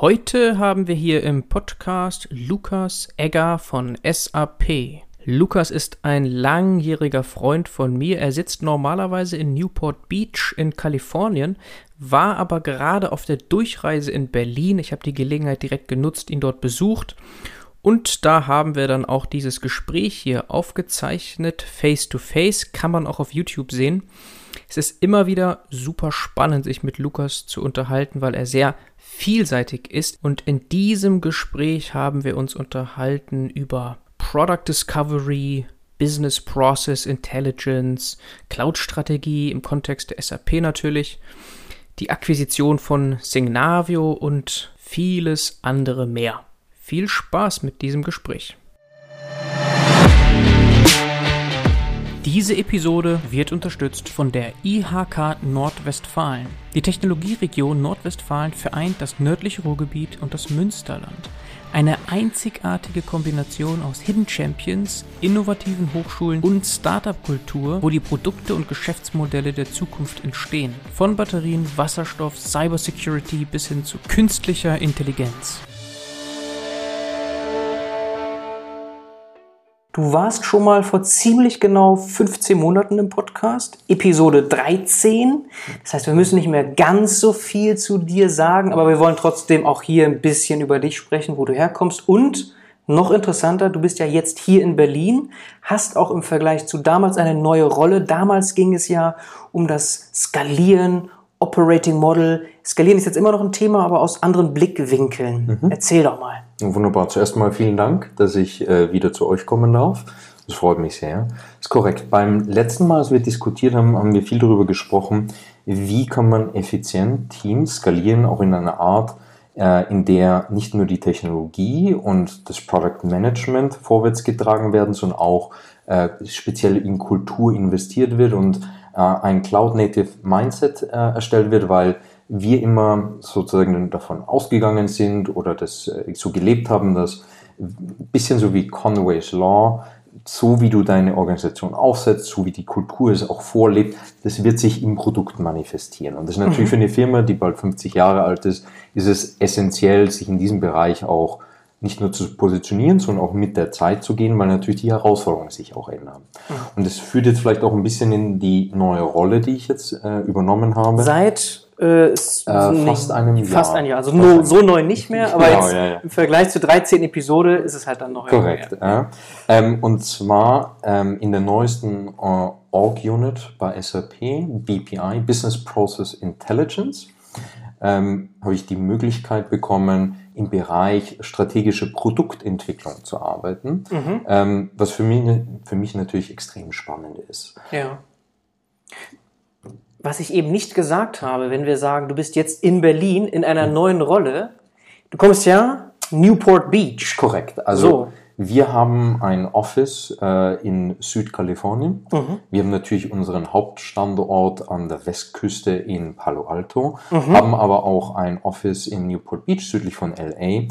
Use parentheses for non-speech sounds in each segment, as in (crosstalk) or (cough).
Heute haben wir hier im Podcast Lukas Egger von SAP. Lukas ist ein langjähriger Freund von mir. Er sitzt normalerweise in Newport Beach in Kalifornien, war aber gerade auf der Durchreise in Berlin. Ich habe die Gelegenheit direkt genutzt, ihn dort besucht. Und da haben wir dann auch dieses Gespräch hier aufgezeichnet, face to face, kann man auch auf YouTube sehen. Es ist immer wieder super spannend, sich mit Lukas zu unterhalten, weil er sehr vielseitig ist. Und in diesem Gespräch haben wir uns unterhalten über Product Discovery, Business Process Intelligence, Cloud-Strategie im Kontext der SAP natürlich, die Akquisition von Signavio und vieles andere mehr. Viel Spaß mit diesem Gespräch. Diese Episode wird unterstützt von der IHK Nordwestfalen. Die Technologieregion Nordwestfalen vereint das nördliche Ruhrgebiet und das Münsterland. Eine einzigartige Kombination aus Hidden Champions, innovativen Hochschulen und Startup-Kultur, wo die Produkte und Geschäftsmodelle der Zukunft entstehen. Von Batterien, Wasserstoff, Cybersecurity bis hin zu künstlicher Intelligenz. Du warst schon mal vor ziemlich genau 15 Monaten im Podcast, Episode 13. Das heißt, wir müssen nicht mehr ganz so viel zu dir sagen, aber wir wollen trotzdem auch hier ein bisschen über dich sprechen, wo du herkommst. Und noch interessanter, du bist ja jetzt hier in Berlin, hast auch im Vergleich zu damals eine neue Rolle. Damals ging es ja um das Skalieren, Operating Model. Skalieren ist jetzt immer noch ein Thema, aber aus anderen Blickwinkeln. Mhm. Erzähl doch mal. Wunderbar. Zuerst mal vielen Dank, dass ich äh, wieder zu euch kommen darf. Das freut mich sehr. Das ist korrekt. Beim letzten Mal, als wir diskutiert haben, haben wir viel darüber gesprochen, wie kann man effizient Teams skalieren, auch in einer Art, äh, in der nicht nur die Technologie und das Product Management vorwärts getragen werden, sondern auch äh, speziell in Kultur investiert wird und ein Cloud-Native Mindset äh, erstellt wird, weil wir immer sozusagen davon ausgegangen sind oder das äh, so gelebt haben, dass ein bisschen so wie Conway's Law, so wie du deine Organisation aufsetzt, so wie die Kultur es auch vorlebt, das wird sich im Produkt manifestieren. Und das ist natürlich mhm. für eine Firma, die bald 50 Jahre alt ist, ist es essentiell, sich in diesem Bereich auch nicht nur zu positionieren, sondern auch mit der Zeit zu gehen, weil natürlich die Herausforderungen sich auch ändern. Mhm. Und das führt jetzt vielleicht auch ein bisschen in die neue Rolle, die ich jetzt äh, übernommen habe. Seit äh, ist äh, fast einem Jahr. Fast ein Jahr. Also no, so neu nicht mehr, (laughs) aber genau, jetzt ja, ja. im Vergleich zur 13. Episode ist es halt dann noch Korrekt. Ja. Ähm, und zwar ähm, in der neuesten äh, Org-Unit bei SAP, BPI, Business Process Intelligence, ähm, habe ich die Möglichkeit bekommen, im Bereich strategische Produktentwicklung zu arbeiten, mhm. ähm, was für mich, für mich natürlich extrem spannend ist. Ja was ich eben nicht gesagt habe, wenn wir sagen, du bist jetzt in Berlin in einer neuen Rolle. Du kommst ja Newport Beach. Korrekt. Also so. Wir haben ein Office äh, in Südkalifornien. Mhm. Wir haben natürlich unseren Hauptstandort an der Westküste in Palo Alto, mhm. haben aber auch ein Office in Newport Beach südlich von LA.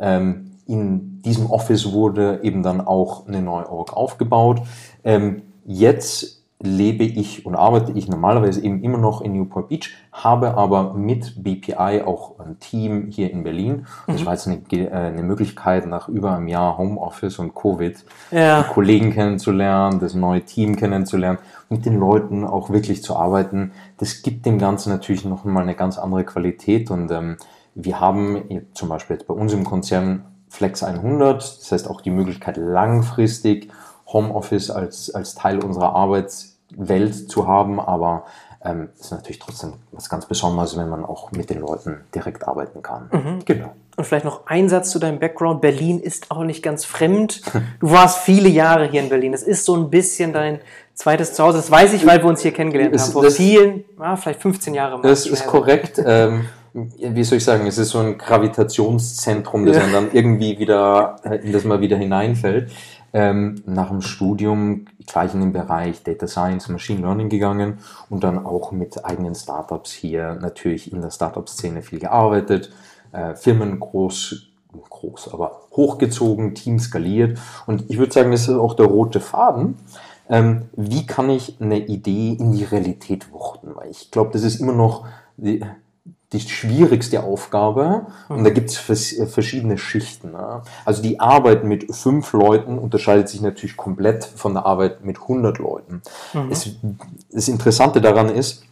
Ähm, in diesem Office wurde eben dann auch eine neue Org aufgebaut. Ähm, jetzt lebe ich und arbeite ich normalerweise eben immer noch in Newport Beach, habe aber mit BPI auch ein Team hier in Berlin. Und das war jetzt eine, äh, eine, Möglichkeit, nach über einem Jahr Homeoffice und Covid ja. Kollegen kennenzulernen, das neue Team kennenzulernen, mit den Leuten auch wirklich zu arbeiten. Das gibt dem Ganzen natürlich noch mal eine ganz andere Qualität und ähm, wir haben zum Beispiel jetzt bei uns im Konzern Flex 100, das heißt auch die Möglichkeit langfristig Homeoffice als, als Teil unserer Arbeits Welt zu haben, aber ähm, ist natürlich trotzdem was ganz Besonderes, wenn man auch mit den Leuten direkt arbeiten kann. Mhm. Genau. Und vielleicht noch ein Satz zu deinem Background. Berlin ist auch nicht ganz fremd. Du warst viele Jahre hier in Berlin. Das ist so ein bisschen dein zweites Zuhause. Das weiß ich, weil wir uns hier kennengelernt haben. Vor vielen, ah, vielleicht 15 Jahre. Das ist korrekt. ähm, wie soll ich sagen, es ist so ein Gravitationszentrum, das ja. man dann irgendwie wieder, in das man wieder hineinfällt ähm, nach dem Studium gleich in den Bereich Data Science, Machine Learning gegangen und dann auch mit eigenen Startups hier natürlich in der Startup-Szene viel gearbeitet, äh, Firmen groß, groß, aber hochgezogen, Team skaliert und ich würde sagen, das ist auch der rote Faden. Ähm, wie kann ich eine Idee in die Realität wuchten? Weil ich glaube, das ist immer noch die, die schwierigste Aufgabe und da gibt es verschiedene Schichten. Ne? Also die Arbeit mit fünf Leuten unterscheidet sich natürlich komplett von der Arbeit mit 100 Leuten. Mhm. Es, das Interessante daran ist,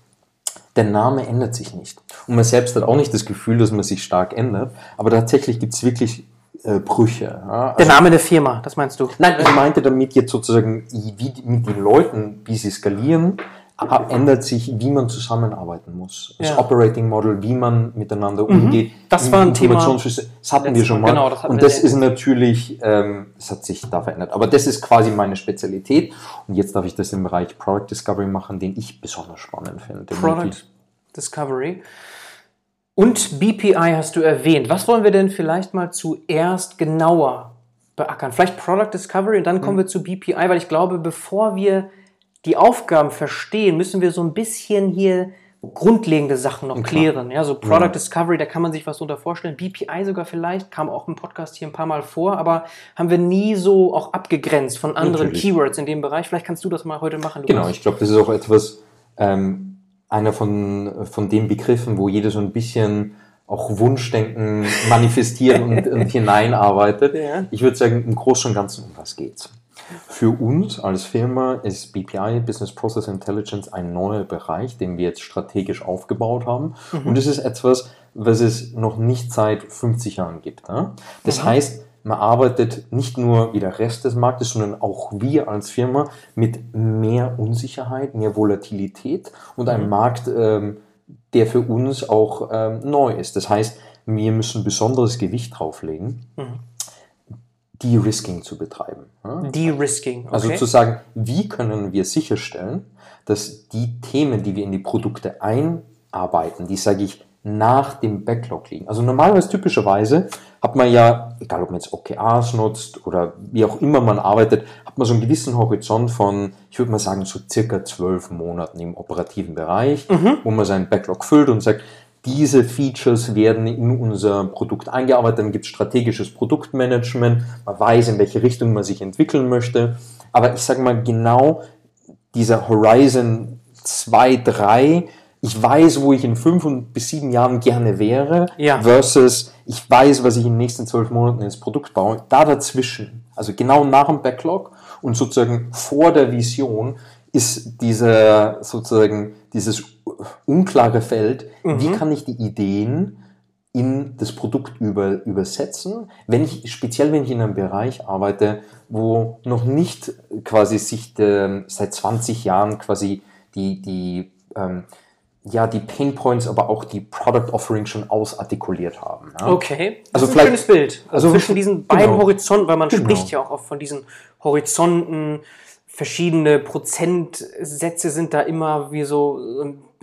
der Name ändert sich nicht. Und man selbst hat auch nicht das Gefühl, dass man sich stark ändert, aber tatsächlich gibt es wirklich äh, Brüche. Ja? Also, der Name der Firma, das meinst du? Nein, ich meinte damit jetzt sozusagen, wie mit den Leuten, wie sie skalieren, ändert sich, wie man zusammenarbeiten muss. Das ja. Operating Model, wie man miteinander mhm. umgeht. Das war ein Thema. Das hatten wir schon mal. Genau, das und das ist natürlich, ähm, das hat sich da verändert. Aber das ist quasi meine Spezialität. Und jetzt darf ich das im Bereich Product Discovery machen, den ich besonders spannend finde. Product Discovery. Und BPI hast du erwähnt. Was wollen wir denn vielleicht mal zuerst genauer beackern? Vielleicht Product Discovery und dann kommen mhm. wir zu BPI, weil ich glaube, bevor wir die Aufgaben verstehen, müssen wir so ein bisschen hier grundlegende Sachen noch klären. Ja, so Product ja. Discovery, da kann man sich was drunter vorstellen. BPI sogar vielleicht, kam auch im Podcast hier ein paar Mal vor, aber haben wir nie so auch abgegrenzt von anderen Natürlich. Keywords in dem Bereich. Vielleicht kannst du das mal heute machen. Genau, ich glaube, das ist auch etwas, ähm, einer von, von den Begriffen, wo jeder so ein bisschen auch Wunschdenken (laughs) manifestieren und, und hineinarbeitet. Ja. Ich würde sagen, im Großen und Ganzen um was geht's. Für uns als Firma ist BPI, Business Process Intelligence, ein neuer Bereich, den wir jetzt strategisch aufgebaut haben. Mhm. Und es ist etwas, was es noch nicht seit 50 Jahren gibt. Ne? Das mhm. heißt, man arbeitet nicht nur wie der Rest des Marktes, sondern auch wir als Firma mit mehr Unsicherheit, mehr Volatilität und einem mhm. Markt, ähm, der für uns auch ähm, neu ist. Das heißt, wir müssen besonderes Gewicht drauflegen. Mhm De-Risking zu betreiben. De-Risking. Okay. Also zu sagen, wie können wir sicherstellen, dass die Themen, die wir in die Produkte einarbeiten, die sage ich nach dem Backlog liegen. Also normalerweise typischerweise hat man ja, egal ob man jetzt OKRs nutzt oder wie auch immer man arbeitet, hat man so einen gewissen Horizont von, ich würde mal sagen, so circa zwölf Monaten im operativen Bereich, mhm. wo man seinen Backlog füllt und sagt, diese Features werden in unser Produkt eingearbeitet, dann gibt es strategisches Produktmanagement, man weiß, in welche Richtung man sich entwickeln möchte. Aber ich sage mal, genau dieser Horizon 2, 3, ich weiß, wo ich in fünf bis sieben Jahren gerne wäre, ja. versus ich weiß, was ich in den nächsten zwölf Monaten ins Produkt baue. Da dazwischen, also genau nach dem Backlog und sozusagen vor der Vision, ist diese sozusagen dieses unklare Feld, mhm. wie kann ich die Ideen in das Produkt über, übersetzen, wenn ich, speziell wenn ich in einem Bereich arbeite, wo noch nicht quasi sich de, seit 20 Jahren quasi die, die, ähm, ja, die Pain Points, aber auch die Product Offering schon ausartikuliert haben. Ja? Okay, das also ist ein schönes Bild. Also, also zwischen diesen beiden genau. Horizonten, weil man genau. spricht ja auch oft von diesen Horizonten, verschiedene Prozentsätze sind da immer wie so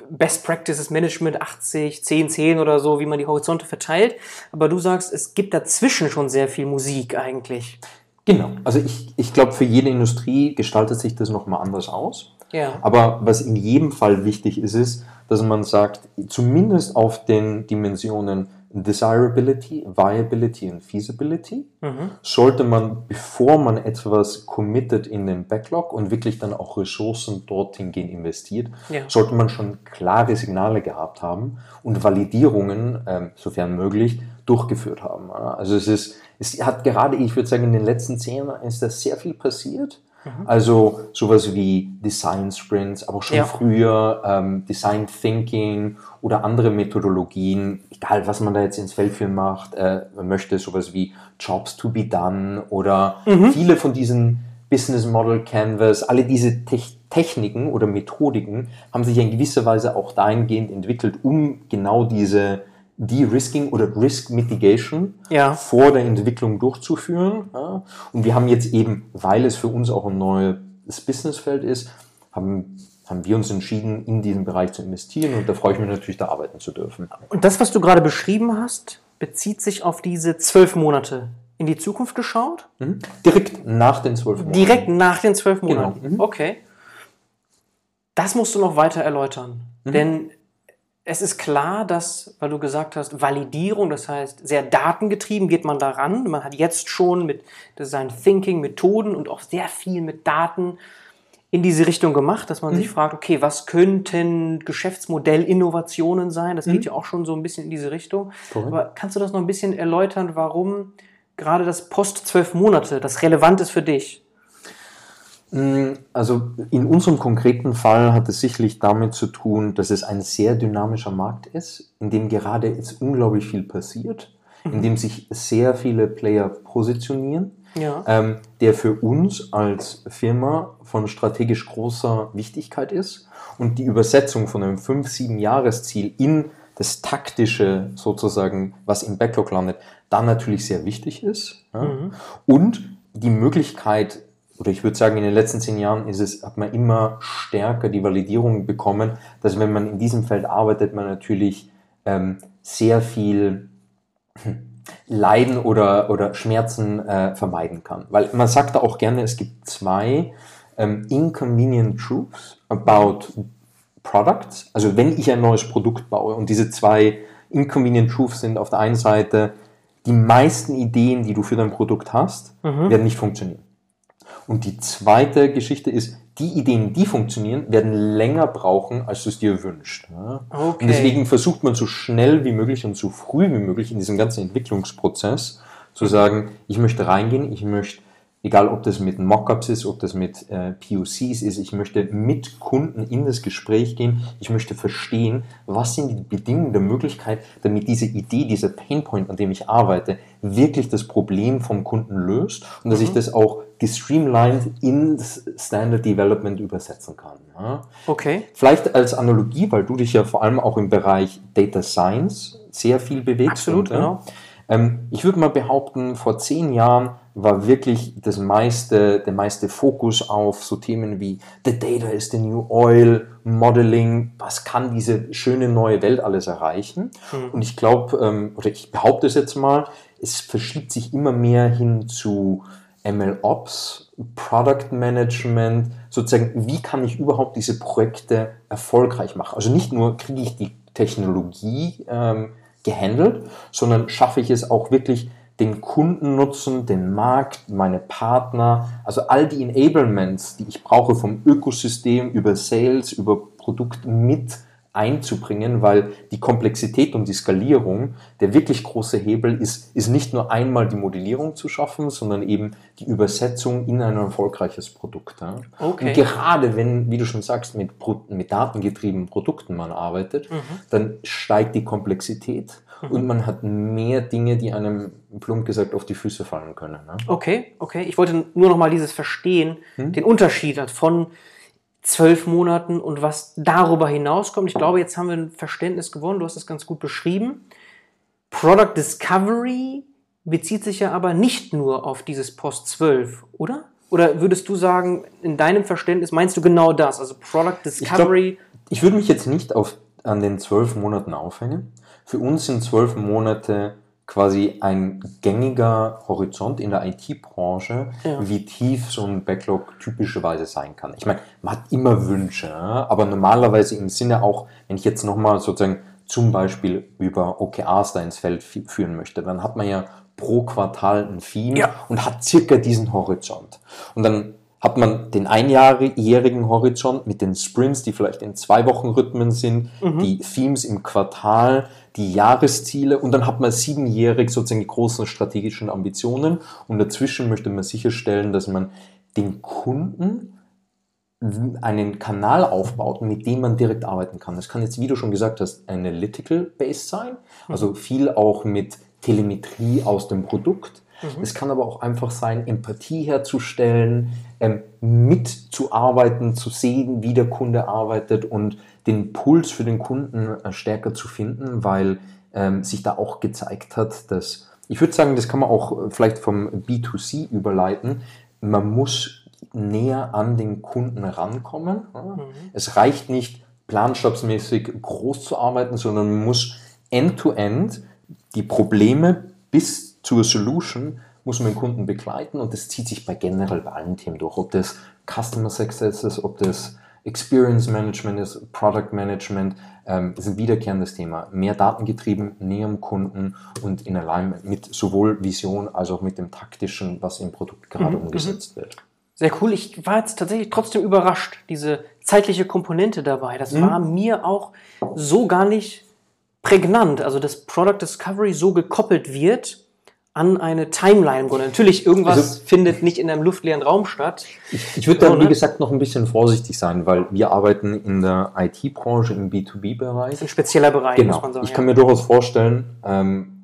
Best Practices Management 80, 10, 10 oder so, wie man die Horizonte verteilt. Aber du sagst, es gibt dazwischen schon sehr viel Musik eigentlich. Genau. Also ich, ich glaube, für jede Industrie gestaltet sich das nochmal anders aus. Ja. Aber was in jedem Fall wichtig ist, ist, dass man sagt, zumindest auf den Dimensionen Desirability, Viability und Feasibility mhm. sollte man, bevor man etwas committed in den Backlog und wirklich dann auch Ressourcen dorthin gehen investiert, ja. sollte man schon klare Signale gehabt haben und Validierungen, ähm, sofern möglich, durchgeführt haben. Also es ist, es hat gerade, ich würde sagen, in den letzten zehn Jahren ist da sehr viel passiert. Mhm. Also sowas wie Design Sprints, aber schon ja. früher ähm, Design Thinking oder andere Methodologien, egal was man da jetzt ins Feld für macht, äh, man möchte sowas wie Jobs to be done oder mhm. viele von diesen Business Model Canvas, alle diese Te Techniken oder Methodiken haben sich in gewisser Weise auch dahingehend entwickelt, um genau diese De-Risking oder Risk Mitigation ja. vor der Entwicklung durchzuführen. Ja. Und wir haben jetzt eben, weil es für uns auch ein neues Businessfeld ist, haben haben wir uns entschieden, in diesen Bereich zu investieren und da freue ich mich natürlich, da arbeiten zu dürfen. Und das, was du gerade beschrieben hast, bezieht sich auf diese zwölf Monate in die Zukunft geschaut? Mhm. Direkt nach den zwölf Monaten. Direkt nach den zwölf genau. Monaten. Genau. Mhm. Okay. Das musst du noch weiter erläutern. Mhm. Denn es ist klar, dass, weil du gesagt hast, Validierung, das heißt, sehr datengetrieben geht man daran. Man hat jetzt schon mit Design Thinking Methoden und auch sehr viel mit Daten in diese Richtung gemacht, dass man mhm. sich fragt, okay, was könnten Geschäftsmodellinnovationen sein? Das mhm. geht ja auch schon so ein bisschen in diese Richtung. Cool. Aber kannst du das noch ein bisschen erläutern, warum gerade das Post zwölf Monate das relevant ist für dich? Mm, also in unserem konkreten Fall hat es sicherlich damit zu tun, dass es ein sehr dynamischer Markt ist, in dem gerade jetzt unglaublich viel passiert, in mhm. dem sich sehr viele Player positionieren ja. ähm, der für uns als Firma von strategisch großer Wichtigkeit ist. Und die Übersetzung von einem 5-7-Jahres-Ziel in das Taktische sozusagen, was im Backlog landet, dann natürlich sehr wichtig ist. Ja. Mhm. Und die Möglichkeit, oder ich würde sagen, in den letzten zehn Jahren ist es, hat man immer stärker die Validierung bekommen, dass wenn man in diesem Feld arbeitet, man natürlich ähm, sehr viel Leiden oder, oder Schmerzen äh, vermeiden kann. Weil man sagt da auch gerne, es gibt zwei ähm, inconvenient truths about products. Also wenn ich ein neues Produkt baue und diese zwei inconvenient truths sind auf der einen Seite, die meisten Ideen, die du für dein Produkt hast, mhm. werden nicht funktionieren. Und die zweite Geschichte ist, die Ideen, die funktionieren, werden länger brauchen, als du es dir wünschst. Okay. Und deswegen versucht man so schnell wie möglich und so früh wie möglich in diesem ganzen Entwicklungsprozess zu sagen, ich möchte reingehen, ich möchte egal ob das mit Mockups ist, ob das mit äh, POCs ist, ich möchte mit Kunden in das Gespräch gehen, ich möchte verstehen, was sind die Bedingungen der Möglichkeit, damit diese Idee, dieser Painpoint, an dem ich arbeite, wirklich das Problem vom Kunden löst und dass mhm. ich das auch gestreamlined ins Standard Development übersetzen kann. Ja. Okay. Vielleicht als Analogie, weil du dich ja vor allem auch im Bereich Data Science sehr viel bewegst. Absolut, und, genau. Ähm, ich würde mal behaupten, vor zehn Jahren war wirklich das meiste, der meiste Fokus auf so Themen wie The Data is the New Oil, Modeling, was kann diese schöne neue Welt alles erreichen. Mhm. Und ich glaube, ähm, oder ich behaupte es jetzt mal, es verschiebt sich immer mehr hin zu MLOps, Product Management, sozusagen, wie kann ich überhaupt diese Projekte erfolgreich machen? Also nicht nur kriege ich die Technologie ähm, gehandelt, sondern schaffe ich es auch wirklich, den Kundennutzen, den Markt, meine Partner, also all die Enablements, die ich brauche vom Ökosystem über Sales, über Produkt mit einzubringen, weil die Komplexität und die Skalierung, der wirklich große Hebel ist, ist nicht nur einmal die Modellierung zu schaffen, sondern eben die Übersetzung in ein erfolgreiches Produkt. Ja. Okay. Und gerade wenn, wie du schon sagst, mit, mit datengetriebenen Produkten man arbeitet, mhm. dann steigt die Komplexität mhm. und man hat mehr Dinge, die einem plump gesagt auf die Füße fallen können. Ne? Okay, okay. Ich wollte nur noch mal dieses Verstehen, hm? den Unterschied von zwölf Monaten und was darüber hinauskommt. Ich glaube, jetzt haben wir ein Verständnis gewonnen. Du hast es ganz gut beschrieben. Product Discovery bezieht sich ja aber nicht nur auf dieses Post 12, oder? Oder würdest du sagen, in deinem Verständnis meinst du genau das, also Product Discovery? Ich, glaub, ich würde mich jetzt nicht auf, an den zwölf Monaten aufhängen. Für uns sind zwölf Monate quasi ein gängiger Horizont in der IT-Branche, ja. wie tief so ein Backlog typischerweise sein kann. Ich meine, man hat immer Wünsche, aber normalerweise im Sinne auch, wenn ich jetzt nochmal sozusagen zum Beispiel über OKRs da ins Feld führen möchte, dann hat man ja pro Quartal ein Theme ja. und hat circa diesen Horizont. Und dann hat man den einjährigen Horizont mit den Sprints, die vielleicht in zwei Wochen Rhythmen sind, mhm. die Themes im Quartal, die Jahresziele und dann hat man siebenjährig sozusagen die großen strategischen Ambitionen und dazwischen möchte man sicherstellen, dass man den Kunden einen Kanal aufbaut, mit dem man direkt arbeiten kann. Das kann jetzt, wie du schon gesagt hast, analytical-based sein, also mhm. viel auch mit Telemetrie aus dem Produkt. Mhm. Es kann aber auch einfach sein, Empathie herzustellen, ähm, mitzuarbeiten, zu sehen, wie der Kunde arbeitet und den Puls für den Kunden äh, stärker zu finden, weil ähm, sich da auch gezeigt hat, dass ich würde sagen, das kann man auch äh, vielleicht vom B2C überleiten. Man muss näher an den Kunden rankommen. Mhm. Es reicht nicht, planstabsmäßig groß zu arbeiten, sondern man muss end-to-end -end die Probleme bis zur Solution muss man den Kunden begleiten und das zieht sich bei generell bei allen Themen durch. Ob das Customer Success ist, ob das Experience Management ist, Product Management, ähm, ist ein wiederkehrendes Thema. Mehr datengetrieben, näher am Kunden und in Alignment mit sowohl Vision als auch mit dem taktischen, was im Produkt gerade mhm. umgesetzt wird. Sehr cool. Ich war jetzt tatsächlich trotzdem überrascht, diese zeitliche Komponente dabei. Das mhm. war mir auch so gar nicht prägnant. Also, dass Product Discovery so gekoppelt wird an eine Timeline. Und natürlich, irgendwas also, findet nicht in einem luftleeren Raum statt. Ich, ich würde da, wie gesagt, noch ein bisschen vorsichtig sein, weil wir arbeiten in der IT-Branche im B2B-Bereich. Das ist ein spezieller Bereich, genau. muss man sagen. Ich kann mir durchaus vorstellen, ähm,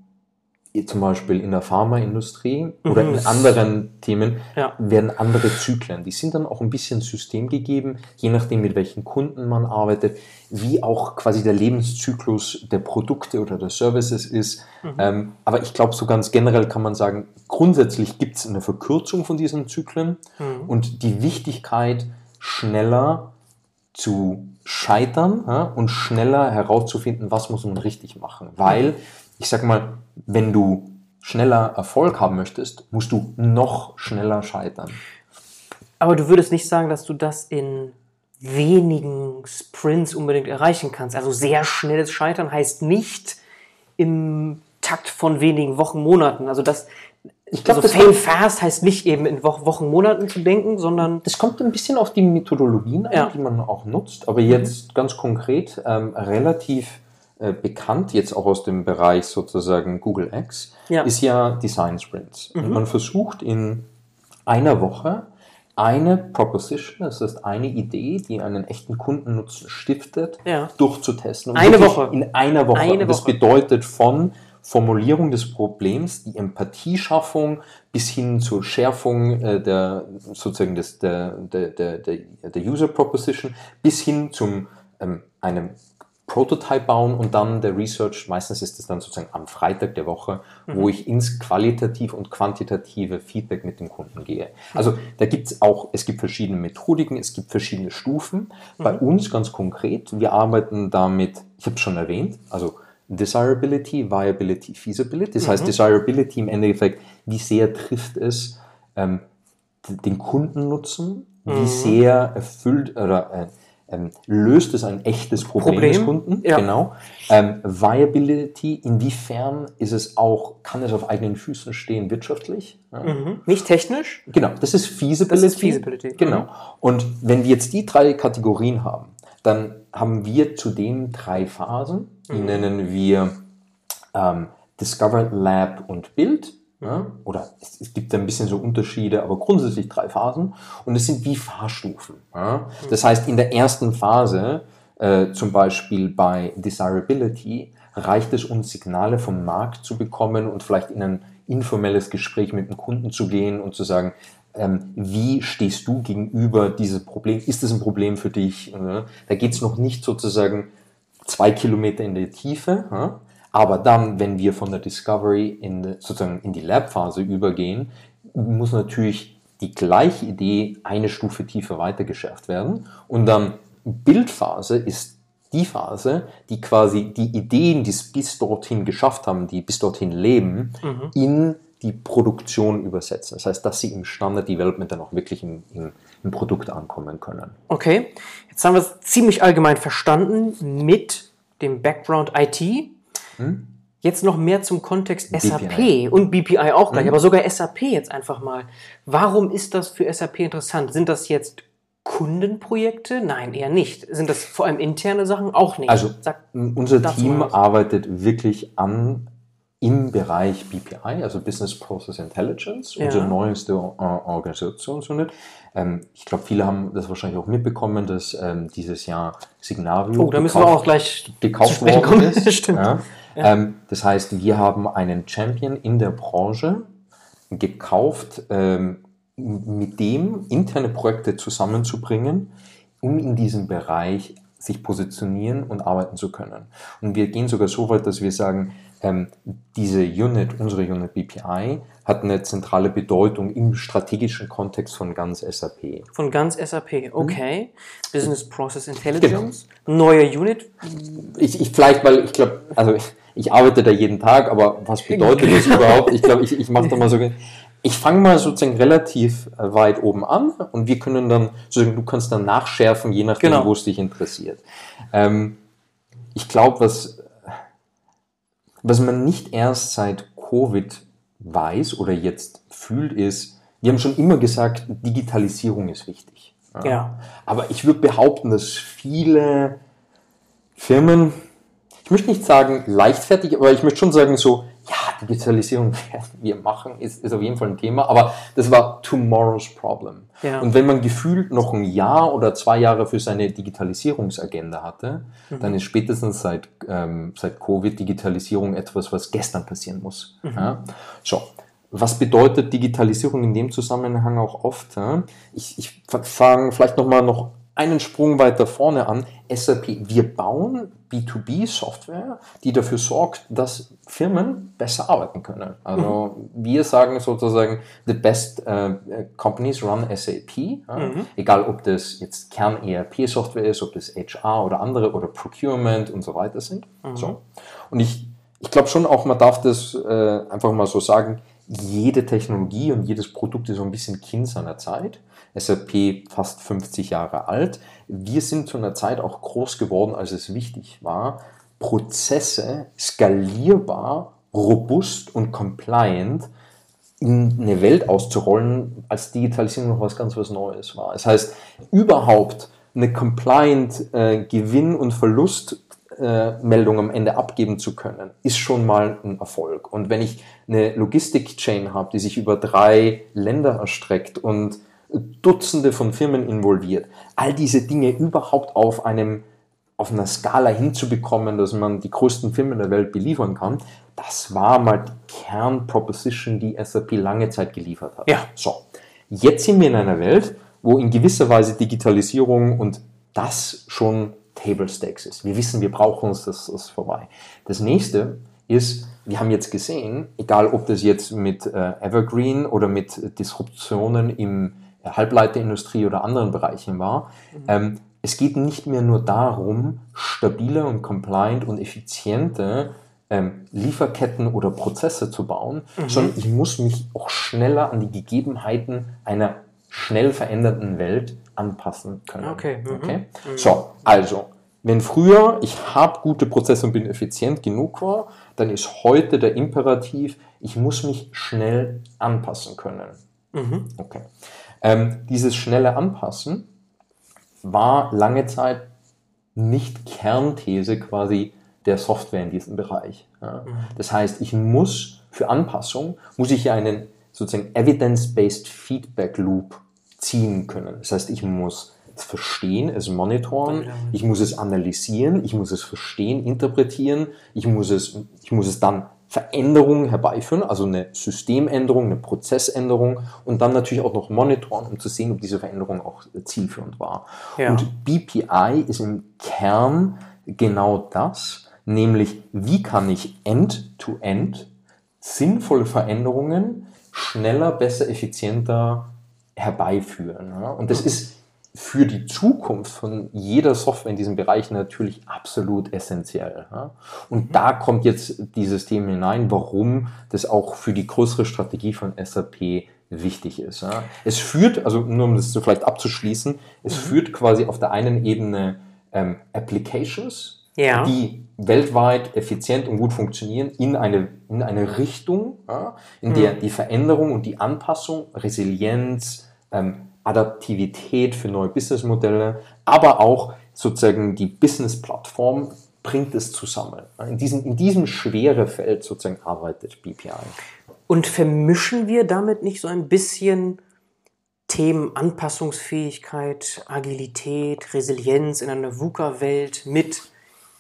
zum Beispiel in der Pharmaindustrie mhm. oder in anderen Themen ja. werden andere Zyklen. Die sind dann auch ein bisschen systemgegeben, je nachdem, mit welchen Kunden man arbeitet, wie auch quasi der Lebenszyklus der Produkte oder der Services ist. Mhm. Ähm, aber ich glaube, so ganz generell kann man sagen, grundsätzlich gibt es eine Verkürzung von diesen Zyklen mhm. und die Wichtigkeit, schneller zu scheitern ja, und schneller herauszufinden, was muss man richtig machen. Weil ich sag mal, wenn du schneller Erfolg haben möchtest, musst du noch schneller scheitern. Aber du würdest nicht sagen, dass du das in wenigen Sprints unbedingt erreichen kannst. Also sehr schnelles Scheitern heißt nicht im Takt von wenigen Wochen, Monaten. Also das, ich glaube, also fail fast heißt nicht eben in Wochen, Monaten zu denken, sondern das kommt ein bisschen auf die Methodologien an, ja. die man auch nutzt. Aber jetzt ganz konkret ähm, relativ äh, bekannt, jetzt auch aus dem Bereich sozusagen Google X, ja. ist ja Design Sprints. Mhm. Und man versucht in einer Woche eine Proposition, das heißt eine Idee, die einen echten Kundennutzen stiftet, ja. durchzutesten. Eine Woche. In einer Woche. Eine das Woche. bedeutet von Formulierung des Problems, die Empathieschaffung bis hin zur Schärfung äh, der sozusagen des, der, der, der, der User Proposition bis hin zum ähm, einem Prototype bauen und dann der Research, meistens ist es dann sozusagen am Freitag der Woche, mhm. wo ich ins qualitativ und quantitative Feedback mit dem Kunden gehe. Also da gibt es auch, es gibt verschiedene Methodiken, es gibt verschiedene Stufen. Mhm. Bei uns ganz konkret, wir arbeiten damit, ich habe es schon erwähnt, also Desirability, Viability, Feasibility. Das mhm. heißt, Desirability im Endeffekt, wie sehr trifft es ähm, den Kundennutzen, wie mhm. sehr erfüllt oder äh, ähm, löst es ein echtes Problem, Problem? des Kunden? Ja. Genau. Ähm, Viability, inwiefern ist es auch, kann es auf eigenen Füßen stehen wirtschaftlich? Ja. Mhm. Nicht technisch? Genau, das ist Feasibility. Das ist Feasibility. Genau. Mhm. Und wenn wir jetzt die drei Kategorien haben, dann haben wir zudem drei Phasen. Die mhm. nennen wir ähm, Discover, Lab und Build. Ja, oder es, es, gibt ein bisschen so Unterschiede, aber grundsätzlich drei Phasen. Und es sind wie Fahrstufen. Ja. Das heißt, in der ersten Phase, äh, zum Beispiel bei Desirability, reicht es uns, Signale vom Markt zu bekommen und vielleicht in ein informelles Gespräch mit dem Kunden zu gehen und zu sagen, ähm, wie stehst du gegenüber diesem Problem? Ist es ein Problem für dich? Da geht es noch nicht sozusagen zwei Kilometer in die Tiefe, aber dann, wenn wir von der Discovery in, sozusagen in die Lab-Phase übergehen, muss natürlich die gleiche Idee eine Stufe tiefer weitergeschärft werden. Und dann Bildphase ist die Phase, die quasi die Ideen, die es bis dorthin geschafft haben, die bis dorthin leben, mhm. in die Produktion übersetzen. Das heißt, dass sie im Standard Development dann auch wirklich im, im, im Produkt ankommen können. Okay, jetzt haben wir es ziemlich allgemein verstanden mit dem Background IT. Hm? Jetzt noch mehr zum Kontext SAP BPI. und BPI auch gleich, hm? aber sogar SAP jetzt einfach mal. Warum ist das für SAP interessant? Sind das jetzt Kundenprojekte? Nein, eher nicht. Sind das vor allem interne Sachen? Auch nicht. Also Sag, unser Team arbeitet wirklich an im Bereich BPI, also Business Process Intelligence, ja. unsere neueste äh, Organisationsunit. Ähm, ich glaube, viele haben das wahrscheinlich auch mitbekommen, dass ähm, dieses Jahr Signavio oh, da müssen gekauft, wir auch gleich gekauft worden ist. (laughs) Stimmt. Ja. Ja. Ähm, das heißt, wir haben einen Champion in der Branche gekauft, ähm, mit dem interne Projekte zusammenzubringen, um in diesem Bereich sich positionieren und arbeiten zu können. Und wir gehen sogar so weit, dass wir sagen, ähm, diese Unit, unsere Unit BPI, hat eine zentrale Bedeutung im strategischen Kontext von ganz SAP. Von ganz SAP, okay. Mhm. Business Process Intelligence, genau. neue Unit. Ich, ich vielleicht, weil ich glaube, also ich, ich, arbeite da jeden Tag, aber was bedeutet das (laughs) überhaupt? Ich glaube, ich, ich mache da mal so. Ich fange mal sozusagen relativ äh, weit oben an und wir können dann, sozusagen, du kannst dann nachschärfen, je nachdem, genau. wo es dich interessiert. Ähm, ich glaube, was was man nicht erst seit Covid weiß oder jetzt fühlt, ist, wir haben schon immer gesagt, Digitalisierung ist wichtig. Ja. Aber ich würde behaupten, dass viele Firmen, ich möchte nicht sagen leichtfertig, aber ich möchte schon sagen so, ja, Digitalisierung (laughs) werden wir machen, ist, ist auf jeden Fall ein Thema, aber das war tomorrow's problem. Ja. Und wenn man gefühlt noch ein Jahr oder zwei Jahre für seine Digitalisierungsagenda hatte, dann ist spätestens seit, ähm, seit Covid Digitalisierung etwas, was gestern passieren muss. Ja? So. Was bedeutet Digitalisierung in dem Zusammenhang auch oft? Ich, ich fange vielleicht nochmal noch einen Sprung weiter vorne an. SAP, wir bauen B2B-Software, die dafür sorgt, dass Firmen besser arbeiten können. Also mhm. wir sagen sozusagen, the best uh, companies run SAP. Ja? Mhm. Egal, ob das jetzt Kern-ERP-Software ist, ob das HR oder andere oder Procurement und so weiter sind. Mhm. So. Und ich, ich glaube schon auch, man darf das äh, einfach mal so sagen, jede Technologie und jedes Produkt ist so ein bisschen Kind seiner Zeit. SAP fast 50 Jahre alt. Wir sind zu einer Zeit auch groß geworden, als es wichtig war, Prozesse skalierbar, robust und compliant in eine Welt auszurollen, als Digitalisierung noch was ganz was Neues war. Das heißt, überhaupt eine compliant äh, Gewinn- und Verlust äh, am Ende abgeben zu können, ist schon mal ein Erfolg. Und wenn ich eine Logistik-Chain habe, die sich über drei Länder erstreckt und Dutzende von Firmen involviert, all diese Dinge überhaupt auf einem auf einer Skala hinzubekommen, dass man die größten Firmen der Welt beliefern kann, das war mal die Kernproposition, die SAP lange Zeit geliefert hat. Ja. So, jetzt sind wir in einer Welt, wo in gewisser Weise Digitalisierung und das schon Table Stakes ist. Wir wissen, wir brauchen uns, das ist vorbei. Das nächste ist, wir haben jetzt gesehen, egal ob das jetzt mit äh, Evergreen oder mit Disruptionen im Halbleiterindustrie oder anderen Bereichen war, mhm. ähm, es geht nicht mehr nur darum, stabile und compliant und effiziente ähm, Lieferketten oder Prozesse zu bauen, mhm. sondern ich muss mich auch schneller an die Gegebenheiten einer schnell verändernden Welt anpassen können. Okay. Mhm. okay? Mhm. So, also, wenn früher ich habe gute Prozesse und bin effizient genug war, dann ist heute der Imperativ, ich muss mich schnell anpassen können. Mhm. Okay. Ähm, dieses schnelle Anpassen war lange Zeit nicht Kernthese quasi der Software in diesem Bereich. Ja. Mhm. Das heißt, ich muss für Anpassung, muss ich ja einen sozusagen Evidence-Based Feedback Loop ziehen können. Das heißt, ich muss es verstehen, es monitoren, ich muss es analysieren, ich muss es verstehen, interpretieren, ich muss es, ich muss es dann Veränderungen herbeiführen, also eine Systemänderung, eine Prozessänderung und dann natürlich auch noch monitoren, um zu sehen, ob diese Veränderung auch zielführend war. Ja. Und BPI ist im Kern genau das, nämlich wie kann ich end-to-end -End sinnvolle Veränderungen schneller, besser, effizienter herbeiführen. Und das mhm. ist für die Zukunft von jeder Software in diesem Bereich natürlich absolut essentiell. Und mhm. da kommt jetzt dieses Thema hinein, warum das auch für die größere Strategie von SAP wichtig ist. Es führt, also nur um das so vielleicht abzuschließen, es mhm. führt quasi auf der einen Ebene ähm, Applications, ja. die weltweit effizient und gut funktionieren, in eine, in eine Richtung, in der mhm. die Veränderung und die Anpassung, Resilienz, ähm, Adaptivität für neue Businessmodelle, aber auch sozusagen die Business-Plattform bringt es zusammen. In diesem, in diesem schwere Feld sozusagen arbeitet BPI. Und vermischen wir damit nicht so ein bisschen Themen Anpassungsfähigkeit, Agilität, Resilienz in einer VUCA-Welt mit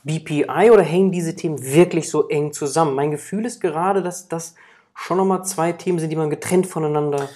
BPI oder hängen diese Themen wirklich so eng zusammen? Mein Gefühl ist gerade, dass das schon nochmal zwei Themen sind, die man getrennt voneinander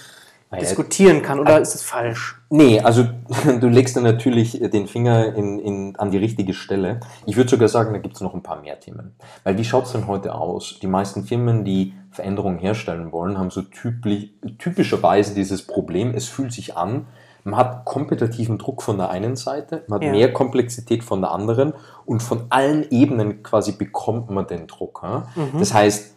diskutieren kann, oder ist es falsch? Nee, also (laughs) du legst dann natürlich den Finger in, in, an die richtige Stelle. Ich würde sogar sagen, da gibt es noch ein paar mehr Themen. Weil wie schaut es denn heute aus? Die meisten Firmen, die Veränderungen herstellen wollen, haben so typisch, typischerweise dieses Problem, es fühlt sich an, man hat kompetitiven Druck von der einen Seite, man hat ja. mehr Komplexität von der anderen und von allen Ebenen quasi bekommt man den Druck. Ja? Mhm. Das heißt,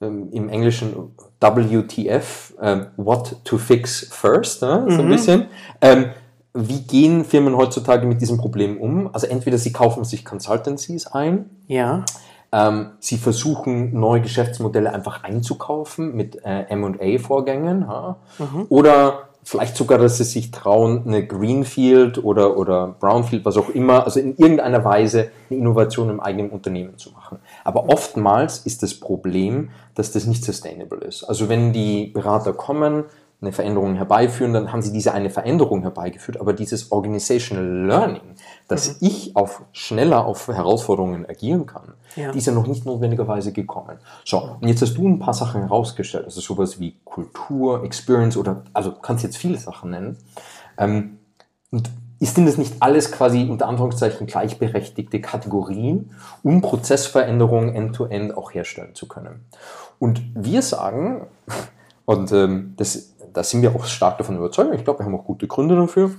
im Englischen WTF, äh, What to Fix First, äh, so ein mhm. bisschen. Ähm, wie gehen Firmen heutzutage mit diesem Problem um? Also entweder sie kaufen sich Consultancies ein, ja. Ähm, sie versuchen, neue Geschäftsmodelle einfach einzukaufen mit äh, MA-Vorgängen. Ja? Mhm. Oder vielleicht sogar, dass sie sich trauen, eine Greenfield oder, oder Brownfield, was auch immer, also in irgendeiner Weise eine Innovation im eigenen Unternehmen zu machen. Aber oftmals ist das Problem, dass das nicht sustainable ist. Also wenn die Berater kommen, eine Veränderung herbeiführen, dann haben sie diese eine Veränderung herbeigeführt, aber dieses Organizational Learning, dass mhm. ich auf schneller auf Herausforderungen agieren kann, ja. die ist ja noch nicht notwendigerweise gekommen. So, und jetzt hast du ein paar Sachen herausgestellt, also sowas wie Kultur, Experience oder, also kannst jetzt viele Sachen nennen. Ähm, und sind das nicht alles quasi unter Anführungszeichen gleichberechtigte Kategorien, um Prozessveränderungen end-to-end auch herstellen zu können? Und wir sagen, (laughs) und ähm, das da sind wir auch stark davon überzeugt. Ich glaube, wir haben auch gute Gründe dafür.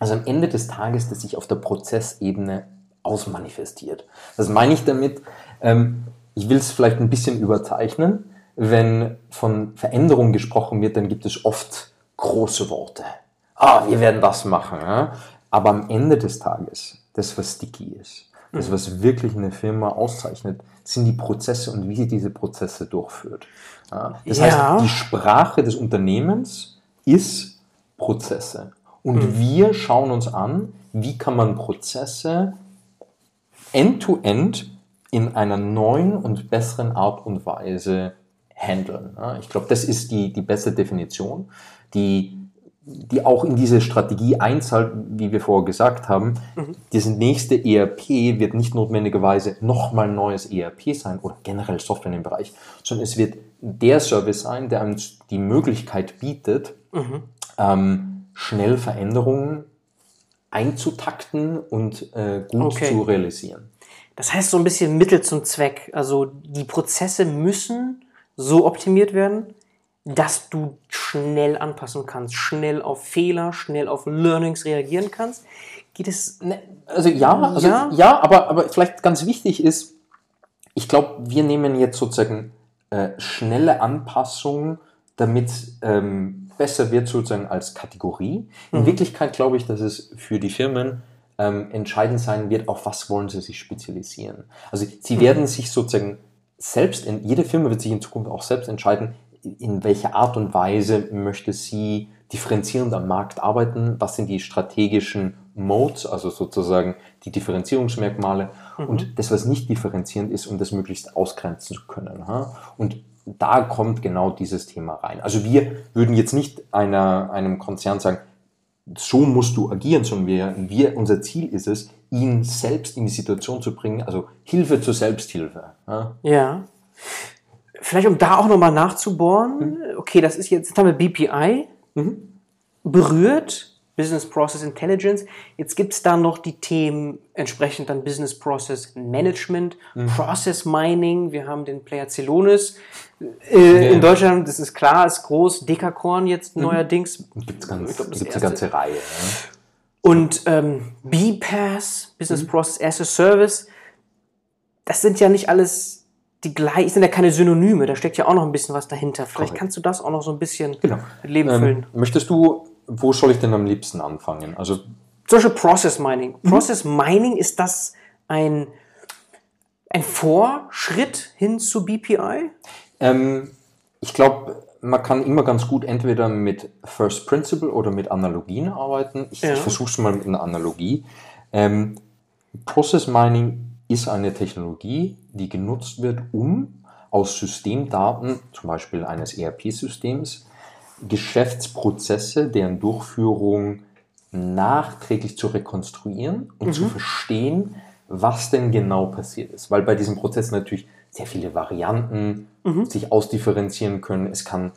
Also am Ende des Tages, dass sich auf der Prozessebene ausmanifestiert. Das meine ich damit, ähm, ich will es vielleicht ein bisschen überzeichnen. Wenn von Veränderung gesprochen wird, dann gibt es oft große Worte. Ah, wir werden das machen. Ja? Aber am Ende des Tages, das, was sticky ist, das, mhm. was wirklich eine Firma auszeichnet, sind die Prozesse und wie sie diese Prozesse durchführt. Ja, das ja. heißt, die Sprache des Unternehmens ist Prozesse. Und mhm. wir schauen uns an, wie kann man Prozesse end-to-end -end in einer neuen und besseren Art und Weise handeln. Ja, ich glaube, das ist die, die beste Definition, die die auch in diese Strategie einzahlt, wie wir vorher gesagt haben. Mhm. Das nächste ERP wird nicht notwendigerweise nochmal ein neues ERP sein oder generell Software in dem Bereich, sondern es wird der Service sein, der uns die Möglichkeit bietet, mhm. ähm, schnell Veränderungen einzutakten und äh, gut okay. zu realisieren. Das heißt so ein bisschen Mittel zum Zweck. Also die Prozesse müssen so optimiert werden, dass du schnell anpassen kannst, schnell auf Fehler, schnell auf Learnings reagieren kannst. Geht es. Ne, also ja, also ja, ja aber, aber vielleicht ganz wichtig ist, ich glaube, wir nehmen jetzt sozusagen äh, schnelle Anpassungen, damit ähm, besser wird sozusagen als Kategorie. In mhm. Wirklichkeit glaube ich, dass es für die Firmen ähm, entscheidend sein wird, auf was wollen sie sich spezialisieren. Also sie mhm. werden sich sozusagen selbst, jede Firma wird sich in Zukunft auch selbst entscheiden, in welcher Art und Weise möchte sie differenzierend am Markt arbeiten, was sind die strategischen Modes, also sozusagen die Differenzierungsmerkmale mhm. und das, was nicht differenzierend ist, um das möglichst ausgrenzen zu können. Und da kommt genau dieses Thema rein. Also wir würden jetzt nicht einer, einem Konzern sagen, so musst du agieren, sondern wir, wir, unser Ziel ist es, ihn selbst in die Situation zu bringen, also Hilfe zur Selbsthilfe. Ja. Vielleicht um da auch nochmal nachzubohren, mhm. okay, das ist jetzt, jetzt haben wir BPI mhm. berührt, Business Process Intelligence. Jetzt gibt es da noch die Themen entsprechend dann Business Process Management, mhm. Process Mining. Wir haben den Player Celonis. Äh, ja. In Deutschland, das ist klar, ist groß. Dekakorn jetzt mhm. neuerdings. Gibt es eine ganze Reihe. Ja. Und ähm, BPAS, Business mhm. Process as a Service. Das sind ja nicht alles die gleich sind ja keine Synonyme, da steckt ja auch noch ein bisschen was dahinter. Vielleicht Correct. kannst du das auch noch so ein bisschen genau. mit Leben ähm, füllen. Möchtest du, wo soll ich denn am liebsten anfangen? Also zum Beispiel Process Mining. Mhm. Process Mining ist das ein, ein Vorschritt hin zu BPI? Ähm, ich glaube, man kann immer ganz gut entweder mit First Principle oder mit Analogien arbeiten. Ich, ja. ich versuche es mal mit einer Analogie. Ähm, Process Mining ist eine Technologie, die genutzt wird, um aus Systemdaten, zum Beispiel eines ERP-Systems, Geschäftsprozesse, deren Durchführung nachträglich zu rekonstruieren und mhm. zu verstehen, was denn genau passiert ist. Weil bei diesem Prozess natürlich sehr viele Varianten mhm. sich ausdifferenzieren können. Es kann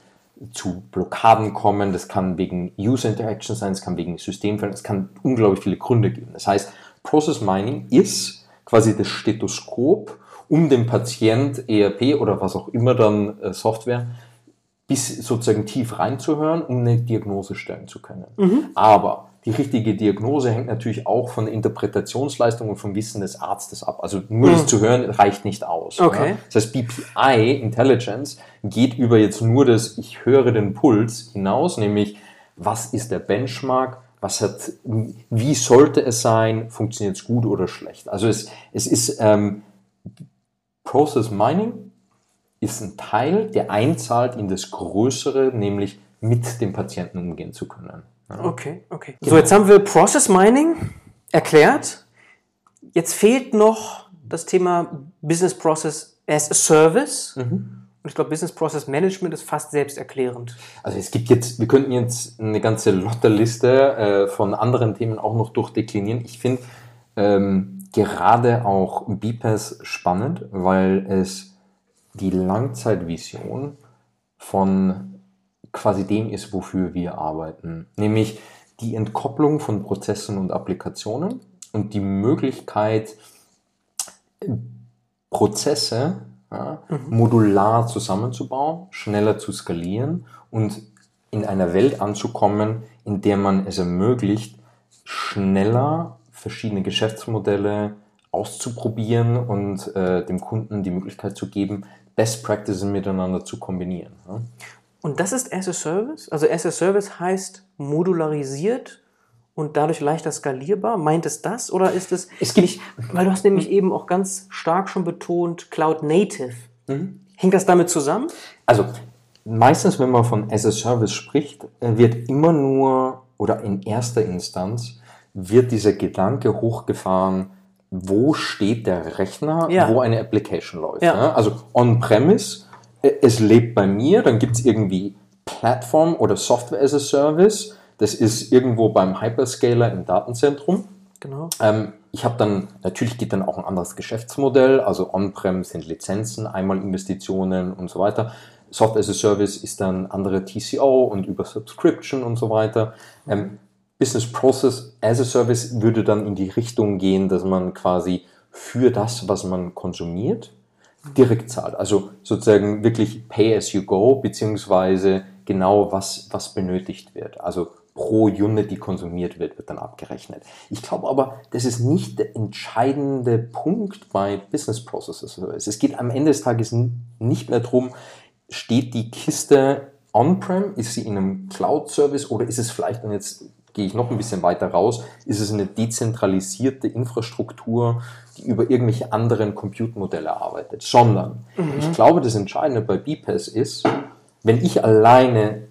zu Blockaden kommen, das kann wegen User Interaction sein, es kann wegen Systemfällen, es kann unglaublich viele Gründe geben. Das heißt, Process Mining ist quasi das Stethoskop, um dem Patient ERP oder was auch immer dann äh, Software bis sozusagen tief reinzuhören, um eine Diagnose stellen zu können. Mhm. Aber die richtige Diagnose hängt natürlich auch von der Interpretationsleistung und vom Wissen des Arztes ab. Also nur mhm. das zu hören reicht nicht aus. Okay. Ja? Das heißt, BPI Intelligence geht über jetzt nur das Ich höre den Puls hinaus, nämlich was ist der Benchmark, was hat, wie sollte es sein, funktioniert es gut oder schlecht. Also es, es ist ähm, Process Mining ist ein Teil, der einzahlt in das Größere, nämlich mit dem Patienten umgehen zu können. Ja. Okay, okay. So, jetzt haben wir Process Mining erklärt. Jetzt fehlt noch das Thema Business Process as a Service. Mhm. Und ich glaube, Business Process Management ist fast selbsterklärend. Also es gibt jetzt, wir könnten jetzt eine ganze Lotterliste äh, von anderen Themen auch noch durchdeklinieren. Ich finde ähm, gerade auch BPAS spannend, weil es die Langzeitvision von quasi dem ist, wofür wir arbeiten. Nämlich die Entkopplung von Prozessen und Applikationen und die Möglichkeit, Prozesse ja, mhm. modular zusammenzubauen, schneller zu skalieren und in einer Welt anzukommen, in der man es ermöglicht, schneller verschiedene Geschäftsmodelle auszuprobieren und äh, dem Kunden die Möglichkeit zu geben, Best Practices miteinander zu kombinieren. Ja. Und das ist as a Service? Also as a Service heißt modularisiert und dadurch leichter skalierbar? Meint es das oder ist es, es gibt, nicht, weil du hast nämlich eben auch ganz stark schon betont Cloud Native. Mhm. Hängt das damit zusammen? Also meistens, wenn man von as a Service spricht, äh, wird immer nur oder in erster Instanz wird dieser Gedanke hochgefahren, wo steht der Rechner, ja. wo eine Application läuft. Ja. Ja? Also on-premise, äh, es lebt bei mir, dann gibt es irgendwie Plattform oder Software as a Service das ist irgendwo beim Hyperscaler im Datenzentrum. Genau. Ähm, ich habe dann, natürlich geht dann auch ein anderes Geschäftsmodell, also On-Prem sind Lizenzen, einmal Investitionen und so weiter. Software as a Service ist dann andere TCO und über Subscription und so weiter. Ähm, Business Process as a Service würde dann in die Richtung gehen, dass man quasi für das, was man konsumiert, direkt zahlt. Also sozusagen wirklich Pay as you go, beziehungsweise genau was, was benötigt wird. Also pro Unit, die konsumiert wird, wird dann abgerechnet. Ich glaube aber, das ist nicht der entscheidende Punkt bei Business Processes. Es geht am Ende des Tages nicht mehr darum, steht die Kiste on-prem, ist sie in einem Cloud-Service oder ist es vielleicht, und jetzt gehe ich noch ein bisschen weiter raus, ist es eine dezentralisierte Infrastruktur, die über irgendwelche anderen Compute-Modelle arbeitet, sondern mhm. ich glaube, das Entscheidende bei BPAS ist, wenn ich alleine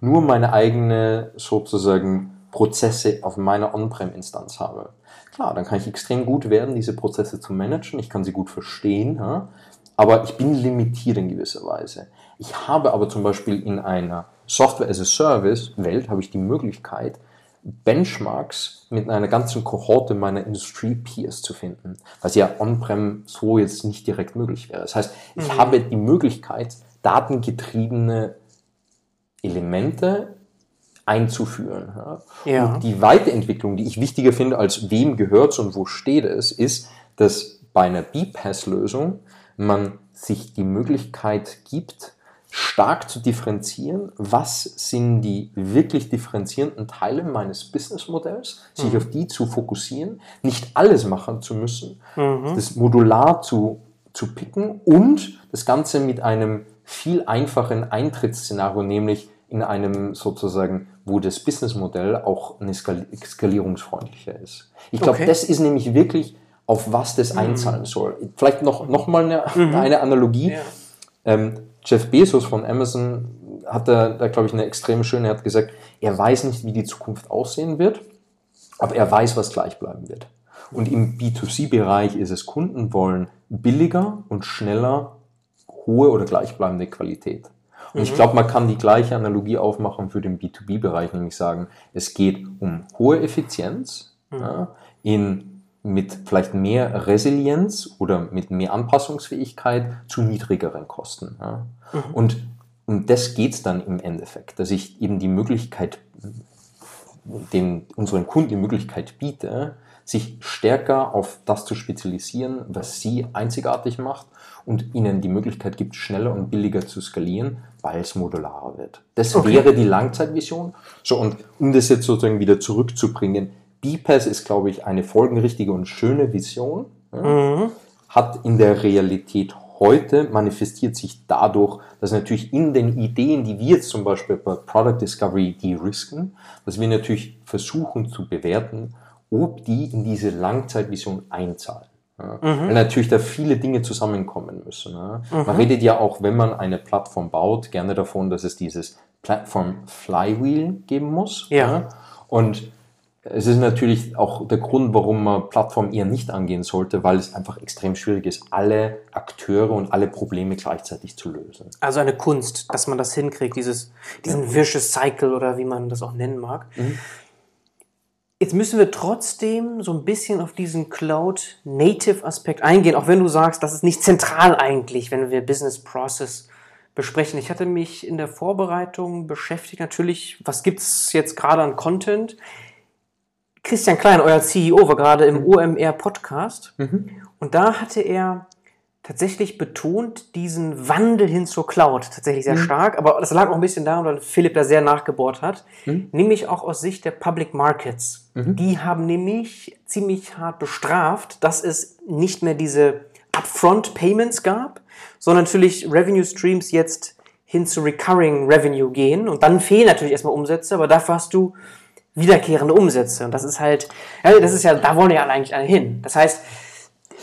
nur meine eigene sozusagen Prozesse auf meiner On-Prem-Instanz habe. Klar, dann kann ich extrem gut werden, diese Prozesse zu managen. Ich kann sie gut verstehen, ja? aber ich bin limitiert in gewisser Weise. Ich habe aber zum Beispiel in einer Software-as-a-Service-Welt habe ich die Möglichkeit, Benchmarks mit einer ganzen Kohorte meiner Industrie-Peers zu finden, was ja on-prem so jetzt nicht direkt möglich wäre. Das heißt, ich mhm. habe die Möglichkeit, datengetriebene Elemente einzuführen. Ja. Und die Weiterentwicklung, die ich wichtiger finde, als wem gehört es und wo steht es, ist, dass bei einer B-Pass-Lösung man sich die Möglichkeit gibt, stark zu differenzieren, was sind die wirklich differenzierenden Teile meines Businessmodells, sich mhm. auf die zu fokussieren, nicht alles machen zu müssen, mhm. das modular zu, zu picken und das Ganze mit einem viel einfachen Eintrittsszenario, nämlich in einem sozusagen, wo das Businessmodell auch eine skal skalierungsfreundlicher ist. Ich glaube, okay. das ist nämlich wirklich, auf was das mhm. einzahlen soll. Vielleicht noch, noch mal eine, mhm. eine Analogie. Ja. Ähm, Jeff Bezos von Amazon hat da, da glaube ich, eine extrem schöne, er hat gesagt, er weiß nicht, wie die Zukunft aussehen wird, aber er weiß, was gleich bleiben wird. Und im B2C-Bereich ist es, Kunden wollen billiger und schneller hohe oder gleichbleibende Qualität. Und mhm. ich glaube, man kann die gleiche Analogie aufmachen für den B2B-Bereich, nämlich sagen, es geht um hohe Effizienz mhm. ja, in, mit vielleicht mehr Resilienz oder mit mehr Anpassungsfähigkeit zu niedrigeren Kosten. Ja. Mhm. Und um das geht es dann im Endeffekt, dass ich eben die Möglichkeit, den, unseren Kunden die Möglichkeit biete, sich stärker auf das zu spezialisieren, was sie einzigartig macht und ihnen die Möglichkeit gibt, schneller und billiger zu skalieren, weil es modularer wird. Das okay. wäre die Langzeitvision. So, und um das jetzt sozusagen wieder zurückzubringen, BPAS ist, glaube ich, eine folgenrichtige und schöne Vision. Ja, mhm. Hat in der Realität heute manifestiert sich dadurch, dass natürlich in den Ideen, die wir jetzt zum Beispiel bei Product Discovery de-risken, dass wir natürlich versuchen zu bewerten, ob die in diese Langzeitvision einzahlen. Ja. Mhm. Weil natürlich da viele Dinge zusammenkommen müssen. Ja. Mhm. Man redet ja auch, wenn man eine Plattform baut, gerne davon, dass es dieses Plattform Flywheel geben muss. Ja. ja. Und es ist natürlich auch der Grund, warum man Plattformen eher nicht angehen sollte, weil es einfach extrem schwierig ist, alle Akteure und alle Probleme gleichzeitig zu lösen. Also eine Kunst, dass man das hinkriegt, dieses, diesen. Vicious Cycle oder wie man das auch nennen mag. Mhm. Jetzt müssen wir trotzdem so ein bisschen auf diesen Cloud-Native-Aspekt eingehen, auch wenn du sagst, das ist nicht zentral eigentlich, wenn wir Business Process besprechen. Ich hatte mich in der Vorbereitung beschäftigt, natürlich, was gibt es jetzt gerade an Content? Christian Klein, euer CEO, war gerade im OMR-Podcast mhm. und da hatte er tatsächlich betont diesen Wandel hin zur Cloud tatsächlich sehr mhm. stark, aber das lag auch ein bisschen daran, weil Philipp da sehr nachgebohrt hat, mhm. nämlich auch aus Sicht der Public Markets. Mhm. Die haben nämlich ziemlich hart bestraft, dass es nicht mehr diese Upfront Payments gab, sondern natürlich Revenue Streams jetzt hin zu Recurring Revenue gehen und dann fehlen natürlich erstmal Umsätze, aber dafür hast du wiederkehrende Umsätze. Und das ist halt, ja, das ist ja, da wollen ja eigentlich alle hin. Das heißt,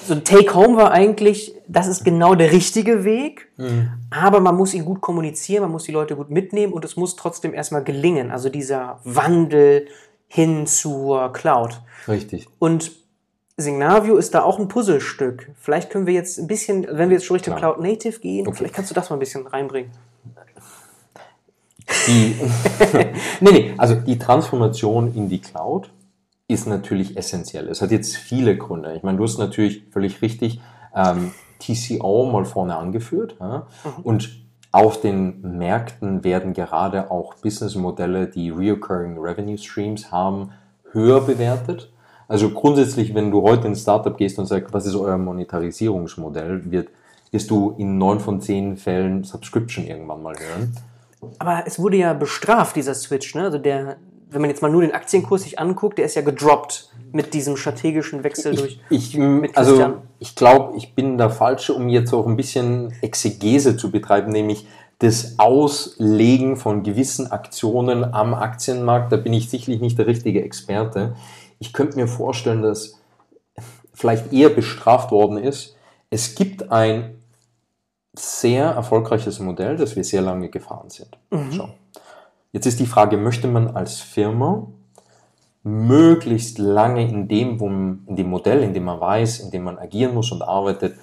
so ein Take-Home war eigentlich, das ist genau der richtige Weg, mhm. aber man muss ihn gut kommunizieren, man muss die Leute gut mitnehmen und es muss trotzdem erstmal gelingen. Also dieser Wandel hin zur Cloud. Richtig. Und Signavio ist da auch ein Puzzlestück. Vielleicht können wir jetzt ein bisschen, wenn wir jetzt schon Richtung Klar. Cloud Native gehen, okay. vielleicht kannst du das mal ein bisschen reinbringen. Die, (laughs) nee, nee, also die Transformation in die Cloud ist natürlich essentiell. Es hat jetzt viele Gründe. Ich meine, du hast natürlich völlig richtig ähm, TCO mal vorne angeführt. Ja? Mhm. Und auf den Märkten werden gerade auch Businessmodelle, die Reoccurring Revenue Streams haben, höher bewertet. Also grundsätzlich, wenn du heute in ein Startup gehst und sagst, was ist euer Monetarisierungsmodell, wird, wirst du in neun von zehn Fällen Subscription irgendwann mal hören. Aber es wurde ja bestraft, dieser Switch. Ne? Also der, wenn man jetzt mal nur den Aktienkurs sich anguckt, der ist ja gedroppt mit diesem strategischen Wechsel durch. Ich, ich also ich glaube, ich bin der Falsche, um jetzt auch ein bisschen Exegese zu betreiben, nämlich das Auslegen von gewissen Aktionen am Aktienmarkt. Da bin ich sicherlich nicht der richtige Experte. Ich könnte mir vorstellen, dass vielleicht eher bestraft worden ist. Es gibt ein sehr erfolgreiches Modell, das wir sehr lange gefahren sind. Mhm. So. Jetzt ist die Frage, möchte man als Firma möglichst lange in dem, wo in dem Modell, in dem man weiß, in dem man agieren muss und arbeitet,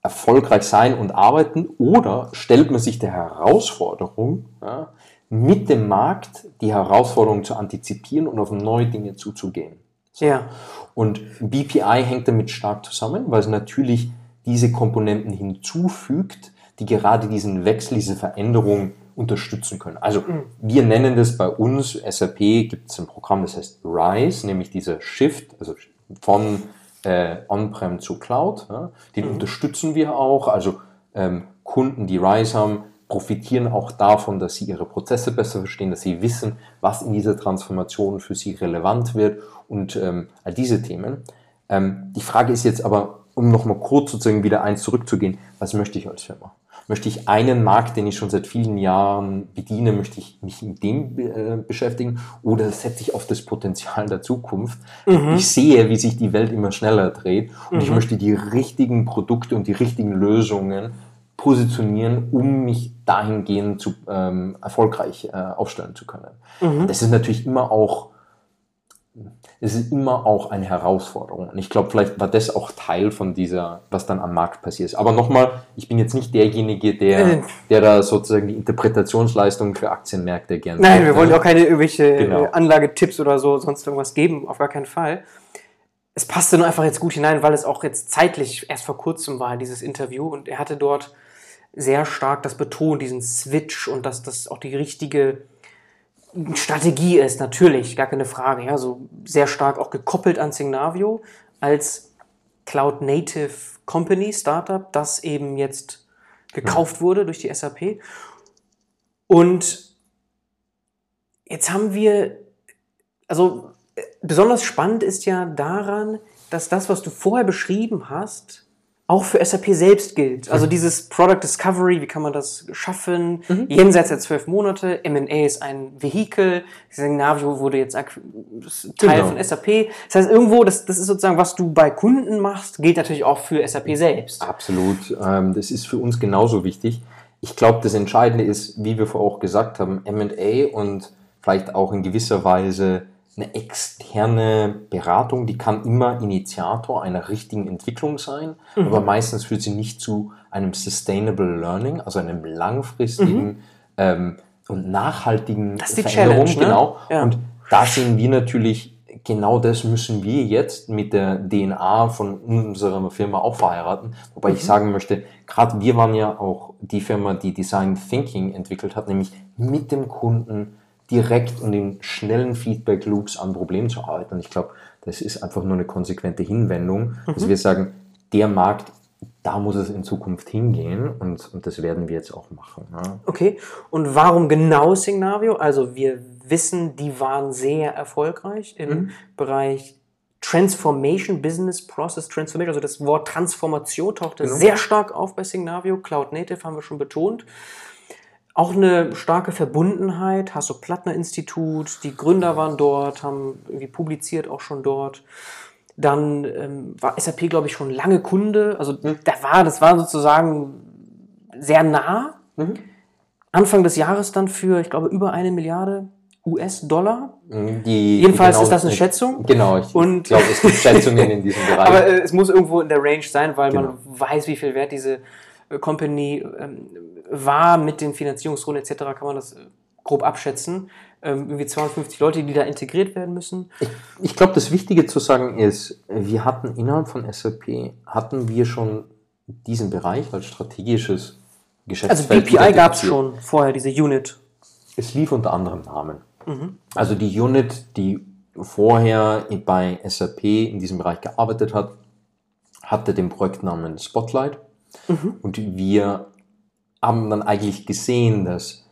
erfolgreich sein und arbeiten oder stellt man sich der Herausforderung, ja, mit dem Markt die Herausforderung zu antizipieren und auf neue Dinge zuzugehen. So. Ja. Und BPI hängt damit stark zusammen, weil es natürlich diese Komponenten hinzufügt, die gerade diesen Wechsel, diese Veränderung unterstützen können. Also mhm. wir nennen das bei uns, SAP gibt es ein Programm, das heißt RISE, nämlich dieser Shift, also von äh, On-Prem zu Cloud. Ja, den mhm. unterstützen wir auch. Also ähm, Kunden, die RISE haben, profitieren auch davon, dass sie ihre Prozesse besser verstehen, dass sie wissen, was in dieser Transformation für sie relevant wird und ähm, all diese Themen. Ähm, die Frage ist jetzt aber, um nochmal kurz sozusagen wieder eins zurückzugehen, was möchte ich als Firma? Möchte ich einen Markt, den ich schon seit vielen Jahren bediene, möchte ich mich mit dem äh, beschäftigen oder setze ich auf das Potenzial der Zukunft? Mhm. Ich sehe, wie sich die Welt immer schneller dreht und mhm. ich möchte die richtigen Produkte und die richtigen Lösungen positionieren, um mich dahingehend zu, ähm, erfolgreich äh, aufstellen zu können. Mhm. Das ist natürlich immer auch es ist immer auch eine Herausforderung. Und ich glaube, vielleicht war das auch Teil von dieser, was dann am Markt passiert ist. Aber nochmal, ich bin jetzt nicht derjenige, der, äh. der da sozusagen die Interpretationsleistung für Aktienmärkte gerne. Nein, wir wollen ne? auch keine irgendwelche genau. Anlagetipps oder so, sonst irgendwas geben, auf gar keinen Fall. Es passte nur einfach jetzt gut hinein, weil es auch jetzt zeitlich erst vor kurzem war, dieses Interview. Und er hatte dort sehr stark das betont, diesen Switch und dass das auch die richtige Strategie ist, natürlich, gar keine Frage. Ja, so sehr stark auch gekoppelt an Signavio als Cloud Native Company, Startup, das eben jetzt gekauft ja. wurde durch die SAP. Und jetzt haben wir, also besonders spannend ist ja daran, dass das, was du vorher beschrieben hast, auch für SAP selbst gilt. Also dieses Product Discovery, wie kann man das schaffen? Mhm. Jenseits der zwölf Monate, M&A ist ein Vehikel, Signavio wurde jetzt Teil genau. von SAP. Das heißt, irgendwo, das, das ist sozusagen, was du bei Kunden machst, gilt natürlich auch für SAP selbst. Absolut. Ähm, das ist für uns genauso wichtig. Ich glaube, das Entscheidende ist, wie wir vorher auch gesagt haben, M&A und vielleicht auch in gewisser Weise eine externe Beratung, die kann immer Initiator einer richtigen Entwicklung sein, mhm. aber meistens führt sie nicht zu einem Sustainable Learning, also einem langfristigen mhm. ähm, und nachhaltigen das ist Veränderung. Ne? Genau. Ja. Und da sehen wir natürlich, genau das müssen wir jetzt mit der DNA von unserer Firma auch verheiraten. Wobei mhm. ich sagen möchte, gerade wir waren ja auch die Firma, die Design Thinking entwickelt hat, nämlich mit dem Kunden direkt und in schnellen Feedback-Loops an Problemen zu arbeiten. Und ich glaube, das ist einfach nur eine konsequente Hinwendung, mhm. dass wir sagen, der Markt, da muss es in Zukunft hingehen und, und das werden wir jetzt auch machen. Ja. Okay, und warum genau Signavio? Also wir wissen, die waren sehr erfolgreich im mhm. Bereich Transformation, Business Process Transformation, also das Wort Transformation tauchte genau. sehr stark auf bei Signavio. Cloud Native haben wir schon betont auch eine starke Verbundenheit. Hasso-Plattner-Institut, die Gründer waren dort, haben irgendwie publiziert auch schon dort. Dann ähm, war SAP, glaube ich, schon lange Kunde. Also mhm. da war, das war sozusagen sehr nah. Mhm. Anfang des Jahres dann für, ich glaube, über eine Milliarde US-Dollar. Mhm, die, Jedenfalls genau, ist das eine Schätzung. Genau, ich und glaube, es gibt Schätzungen in diesem (laughs) Bereich. Aber äh, es muss irgendwo in der Range sein, weil genau. man weiß, wie viel Wert diese Company ähm, war mit den Finanzierungsrunden etc., kann man das äh, grob abschätzen. Ähm, irgendwie 250 Leute, die da integriert werden müssen. Ich, ich glaube, das Wichtige zu sagen ist, wir hatten innerhalb von SAP, hatten wir schon diesen Bereich als strategisches Geschäftsfeld. Also BPI gab es schon vorher, diese Unit. Es lief unter anderem Namen. Mhm. Also die Unit, die vorher bei SAP in diesem Bereich gearbeitet hat, hatte den Projektnamen Spotlight. Mhm. Und wir haben dann eigentlich gesehen, dass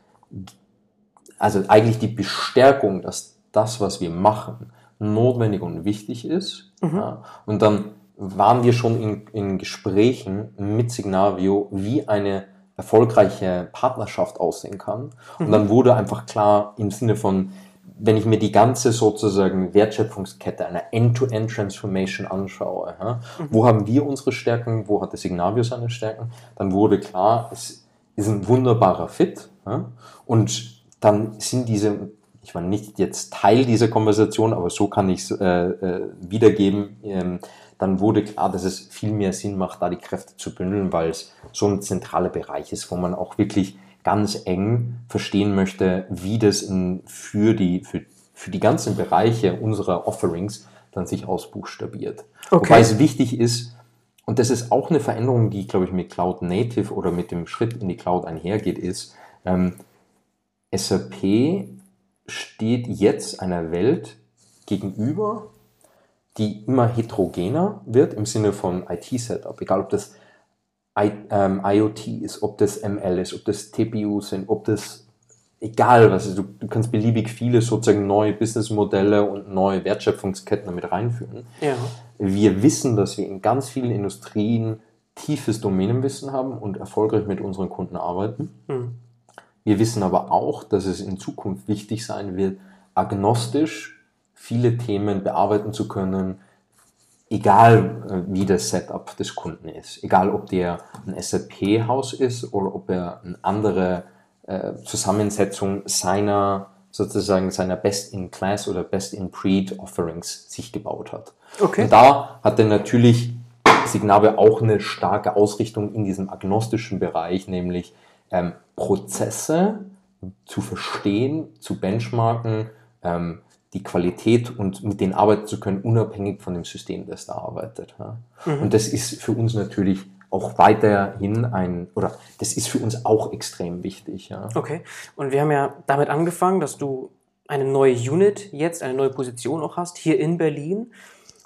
also eigentlich die Bestärkung, dass das, was wir machen, notwendig und wichtig ist. Mhm. Ja, und dann waren wir schon in, in Gesprächen mit Signavio, wie eine erfolgreiche Partnerschaft aussehen kann. Mhm. Und dann wurde einfach klar im Sinne von, wenn ich mir die ganze sozusagen Wertschöpfungskette einer End-to-End-Transformation anschaue, ja, mhm. wo haben wir unsere Stärken, wo hat der Signavio seine Stärken, dann wurde klar, es ist ein wunderbarer Fit. Ja, und dann sind diese, ich war nicht jetzt Teil dieser Konversation, aber so kann ich es äh, äh, wiedergeben, ähm, dann wurde klar, dass es viel mehr Sinn macht, da die Kräfte zu bündeln, weil es so ein zentraler Bereich ist, wo man auch wirklich ganz eng verstehen möchte, wie das in, für, die, für, für die ganzen Bereiche unserer Offerings dann sich ausbuchstabiert. Okay. Wobei es wichtig ist, und das ist auch eine Veränderung, die, glaube ich, mit Cloud Native oder mit dem Schritt in die Cloud einhergeht, ist, ähm, SAP steht jetzt einer Welt gegenüber, die immer heterogener wird im Sinne von IT-Setup, egal ob das I, ähm, IoT ist, ob das ML ist, ob das TPU sind, ob das egal was ist, du, du kannst beliebig viele sozusagen neue Businessmodelle und neue Wertschöpfungsketten damit reinführen. Ja. Wir wissen, dass wir in ganz vielen Industrien tiefes Domänenwissen haben und erfolgreich mit unseren Kunden arbeiten. Mhm. Wir wissen aber auch, dass es in Zukunft wichtig sein wird, agnostisch viele Themen bearbeiten zu können, egal äh, wie das Setup des Kunden ist, egal ob der ein SAP-Haus ist oder ob er eine andere äh, Zusammensetzung seiner sozusagen seiner Best-in-Class oder Best-in-Breed-Offerings sich gebaut hat. Okay. Und da hat er natürlich Signave auch eine starke Ausrichtung in diesem agnostischen Bereich, nämlich ähm, Prozesse zu verstehen, zu benchmarken, ähm, die Qualität und mit denen arbeiten zu können, unabhängig von dem System, das da arbeitet. Ja. Mhm. Und das ist für uns natürlich auch weiterhin ein, oder das ist für uns auch extrem wichtig. Ja. Okay, und wir haben ja damit angefangen, dass du eine neue Unit jetzt, eine neue Position auch hast, hier in Berlin.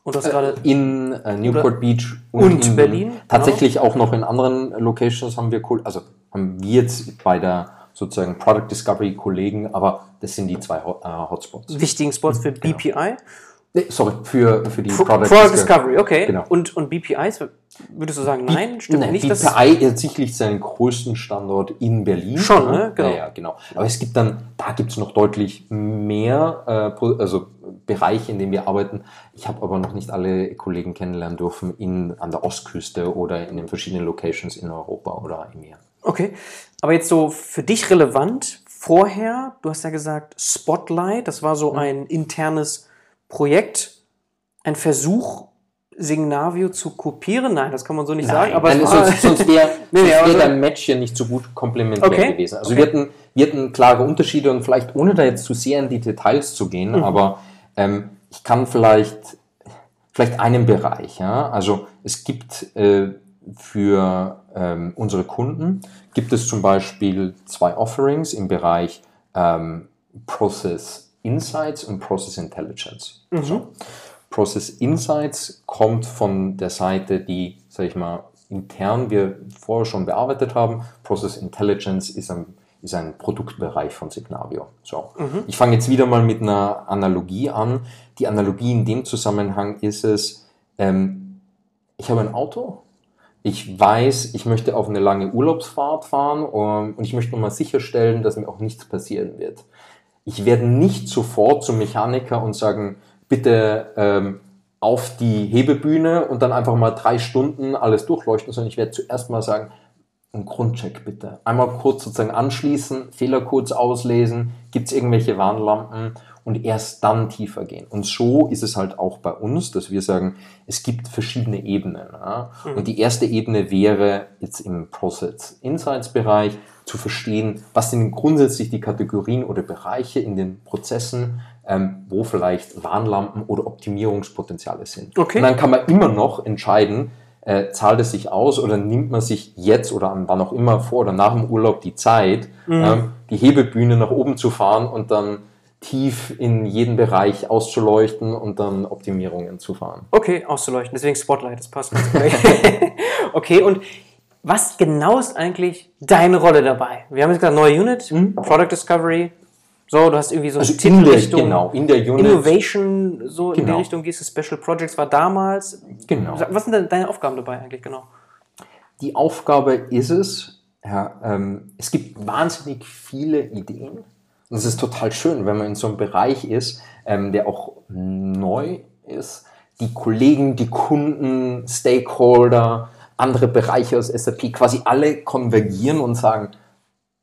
Und das äh, gerade in äh, Newport Beach und, und in Berlin. Genau. Tatsächlich genau. auch noch in anderen Locations haben wir, also haben wir jetzt bei der sozusagen Product Discovery Kollegen, aber das sind die zwei äh, Hotspots. Wichtigen Spots für BPI. Genau. Nee, sorry, für, für die Pro Product, Product Discovery. Okay. Genau. Und, und BPI ist Würdest du sagen, nein, stimmt Nein, nicht? BPI hat sicherlich seinen größten Standort in Berlin. Schon, ne? Genau. Ja, ja, genau. Aber es gibt dann, da gibt es noch deutlich mehr äh, also Bereiche, in denen wir arbeiten. Ich habe aber noch nicht alle Kollegen kennenlernen dürfen in, an der Ostküste oder in den verschiedenen Locations in Europa oder im Meer. Okay, aber jetzt so für dich relevant, vorher, du hast ja gesagt, Spotlight, das war Mhm. so ein internes Projekt, ein Versuch, Signavio zu kopieren. Nein, das kann man so nicht sagen, aber Nein, sonst, sonst wäre Nee, wär dein Match ja nicht so gut komplementär Okay. gewesen. Also Okay. wir, hatten, wir hatten klare Unterschiede und vielleicht ohne da jetzt zu sehr in die Details zu gehen, Mhm. aber ähm, ich kann vielleicht, vielleicht einen Bereich, ja, also es gibt äh, für ähm, unsere Kunden, gibt es zum Beispiel zwei Offerings im Bereich ähm, Process Insights und Process Intelligence. So. Process Insights kommt von der Seite, die, sag ich mal, intern wir vorher schon bearbeitet haben. Process Intelligence ist ein, ist ein Produktbereich von Signavio. So. Ich fange jetzt wieder mal mit einer Analogie an. Die Analogie in dem Zusammenhang ist es, ähm, ich habe ein Auto, ich weiß, ich möchte auf eine lange Urlaubsfahrt fahren um, und ich möchte nochmal sicherstellen, dass mir auch nichts passieren wird. Ich werde nicht sofort zum Mechaniker und sagen, bitte ähm, auf die Hebebühne und dann einfach mal drei Stunden alles durchleuchten, sondern ich werde zuerst mal sagen, einen Grundcheck bitte. Einmal kurz sozusagen anschließen, Fehlercodes auslesen, gibt es irgendwelche Warnlampen und erst dann tiefer gehen. Und so ist es halt auch bei uns, dass wir sagen, es gibt verschiedene Ebenen. Ja? Und die erste Ebene wäre jetzt im Process Insights Bereich zu verstehen, was sind grundsätzlich die Kategorien oder Bereiche in den Prozessen, ähm, wo vielleicht Warnlampen oder Optimierungspotenziale sind. Okay. Und dann kann man immer noch entscheiden, äh, zahlt es sich aus oder nimmt man sich jetzt oder an wann auch immer vor oder nach dem Urlaub die Zeit, ähm, die Hebebühne nach oben zu fahren und dann tief in jeden Bereich auszuleuchten und dann Optimierungen zu fahren. okay, auszuleuchten, deswegen Spotlight, das passt (laughs) okay, und was genau ist eigentlich deine Rolle dabei? Wir haben jetzt gesagt, neue Unit, Product Discovery, so, du hast irgendwie so Mhm. Also eine in der, Titelrichtung, genau, in der Unit. Innovation, so in die Genau. Richtung gehst du, Special Projects war damals. Genau. Was sind denn deine Aufgaben dabei eigentlich genau? Die Aufgabe ist es, ja, ähm, es gibt wahnsinnig viele Ideen. Und es ist total schön, wenn man in so einem Bereich ist, ähm, der auch neu ist. Die Kollegen, die Kunden, Stakeholder, andere Bereiche aus SAP, quasi alle konvergieren und sagen,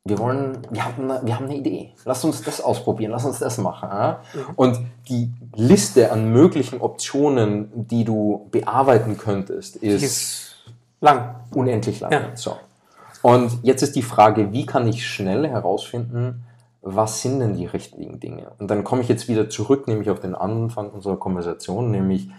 wir wollen, wir haben, eine, wir haben eine Idee. Lass uns das ausprobieren, lass uns das machen. Ja? Und die Liste an möglichen Optionen, die du bearbeiten könntest, ist ist lang. unendlich lang. Ja. So. Und jetzt ist die Frage, wie kann ich schnell herausfinden, was sind denn die richtigen Dinge? Und dann komme ich jetzt wieder zurück, nämlich auf den Anfang unserer Konversation, nämlich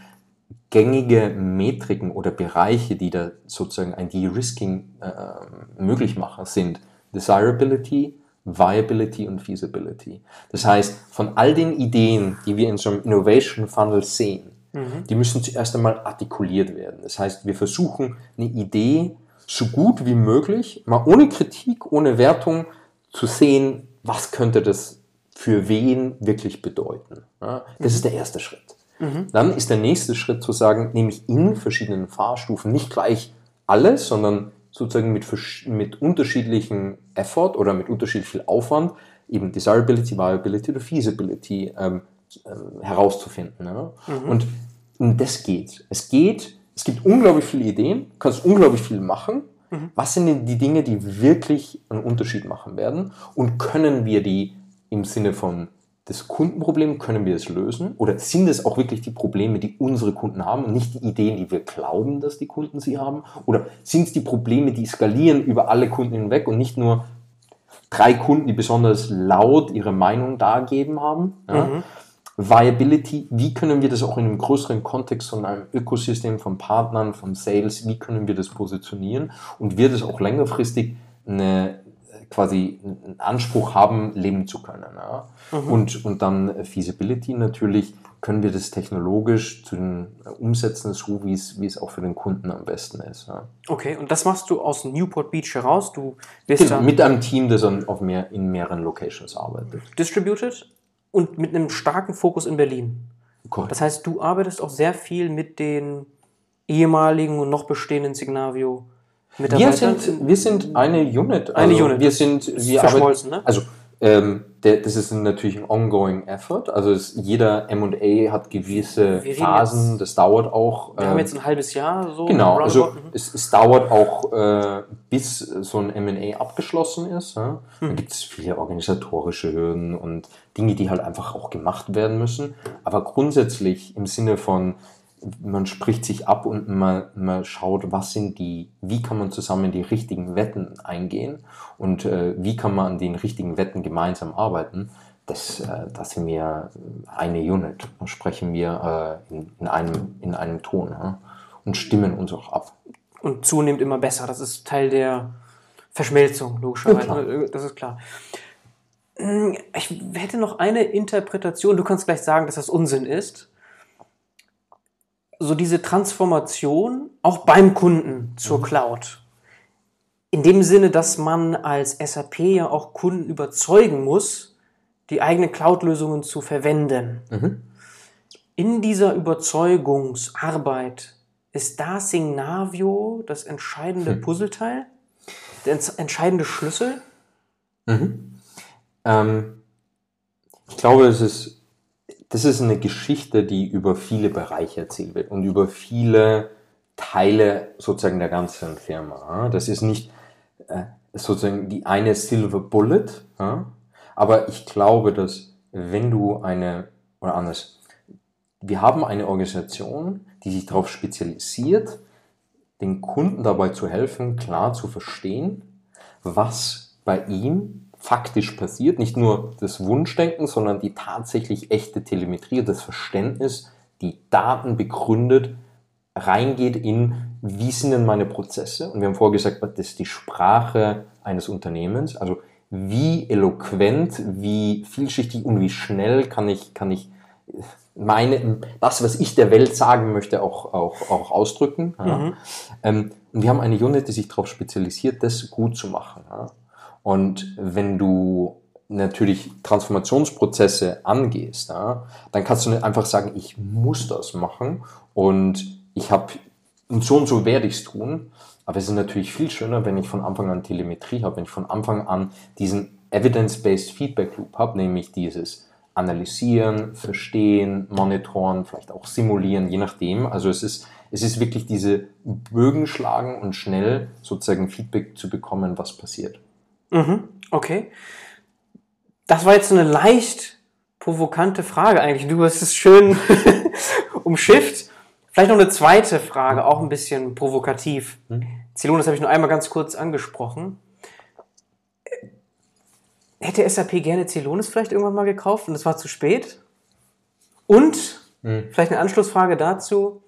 gängige Metriken oder Bereiche, die da sozusagen ein De-Risking äh, möglich machen, sind Desirability, Viability und Feasibility. Das heißt, von all den Ideen, die wir in so einem Innovation Funnel sehen, die müssen zuerst einmal artikuliert werden. Das heißt, wir versuchen eine Idee so gut wie möglich, mal ohne Kritik, ohne Wertung zu sehen, was könnte das für wen wirklich bedeuten. Ja, das ist der erste Schritt. Dann ist der nächste Schritt zu sagen, nämlich in verschiedenen Fahrstufen nicht gleich alles, sondern sozusagen mit, mit unterschiedlichen Effort oder mit unterschiedlich viel Aufwand eben Desirability, Viability oder Feasibility ähm, ähm, herauszufinden. Ja? Und um das geht. Es geht, es gibt unglaublich viele Ideen, kannst unglaublich viel machen. Was sind denn die Dinge, die wirklich einen Unterschied machen werden? Und können wir die im Sinne von das Kundenproblem, können wir es lösen? Oder sind es auch wirklich die Probleme, die unsere Kunden haben und nicht die Ideen, die wir glauben, dass die Kunden sie haben? Oder sind es die Probleme, die skalieren über alle Kunden hinweg und nicht nur drei Kunden, die besonders laut ihre Meinung dargeben haben? Ja? Viability, wie können wir das auch in einem größeren Kontext von einem Ökosystem von Partnern, von Sales, wie können wir das positionieren und wird es auch längerfristig eine, quasi einen Anspruch haben, leben zu können. Ja? Und, und dann Feasibility natürlich, können wir das technologisch zu den, umsetzen, so wie es, wie es auch für den Kunden am besten ist. Ja? Okay, und das machst du aus Newport Beach heraus. Du wirst Genau, da mit einem Team, das an, auf mehr, in mehreren Locations arbeitet. distributed und mit einem starken Fokus in Berlin. Korrekt. Das heißt, du arbeitest auch sehr viel mit den ehemaligen und noch bestehenden Signavio Wir Mitarbeitern? sind, wir sind eine Unit. Eine also Unit. Wir sind, wir verschmolzen, ne? Also, ähm, der, das ist natürlich ein ongoing effort. Also es, jeder M&A hat gewisse Phasen. Das dauert auch. Wir äh, haben jetzt ein halbes Jahr so. Genau, also mhm. es, es dauert auch, äh, bis so ein M&A abgeschlossen ist. Ja? Hm. Da gibt es viele organisatorische Hürden und Dinge, die halt einfach auch gemacht werden müssen. Aber grundsätzlich im Sinne von, man spricht sich ab und man, man schaut, was sind die, wie kann man zusammen die richtigen Wetten eingehen und äh, wie kann man an den richtigen Wetten gemeinsam arbeiten. Das, äh, das sind wir eine Unit. Da sprechen wir äh, in, in, einem, in einem Ton ja? und stimmen uns auch ab. und zunehmend immer besser. Das ist Teil der Verschmelzung, logischerweise. Ja, das ist klar. Hm, Ich hätte noch eine Interpretation. Du kannst gleich sagen, dass das Unsinn ist. So diese Transformation auch beim Kunden zur Cloud. In dem Sinne, dass man als SAP ja auch Kunden überzeugen muss, die eigenen Cloud-Lösungen zu verwenden. In dieser Überzeugungsarbeit ist da Signavio das entscheidende Puzzleteil? Der ents- entscheidende Schlüssel? Ähm, ich glaube, es ist, das ist eine Geschichte, die über viele Bereiche erzählt wird und über viele Teile sozusagen der ganzen Firma. Das ist nicht äh, sozusagen die eine Silver Bullet, aber ich glaube, dass wenn du eine, oder anders, wir haben eine Organisation, die sich darauf spezialisiert, den Kunden dabei zu helfen, klar zu verstehen, was bei ihm faktisch passiert. Nicht nur das Wunschdenken, sondern die tatsächlich echte Telemetrie, das Verständnis, die Daten begründet, reingeht in, wie sind denn meine Prozesse? Und wir haben vorher gesagt, das ist die Sprache eines Unternehmens. Also wie eloquent, wie vielschichtig und wie schnell kann ich, kann ich meine, das, was ich der Welt sagen möchte, auch, auch, auch ausdrücken. Ja. Ähm, und wir haben eine Unit, die sich darauf spezialisiert, das gut zu machen. Ja. Und wenn du natürlich Transformationsprozesse angehst, ja, dann kannst du nicht einfach sagen, ich muss das machen und ich habe und so und so werde ich es tun. Aber es ist natürlich viel schöner, wenn ich von Anfang an Telemetrie habe, wenn ich von Anfang an diesen Evidence-Based Feedback Loop habe, nämlich dieses Analysieren, Verstehen, Monitoren, vielleicht auch Simulieren, je nachdem. Also es ist, es ist wirklich diese Bögen schlagen und schnell sozusagen Feedback zu bekommen, was passiert. Mhm, okay. Das war jetzt so eine leicht provokante Frage eigentlich. Du hast es schön (laughs) umschifft. Vielleicht noch eine zweite Frage, auch ein bisschen provokativ. Celonis habe ich nur einmal ganz kurz angesprochen. Hätte SAP gerne Celonis vielleicht irgendwann mal gekauft und es war zu spät? Und vielleicht eine Anschlussfrage dazu.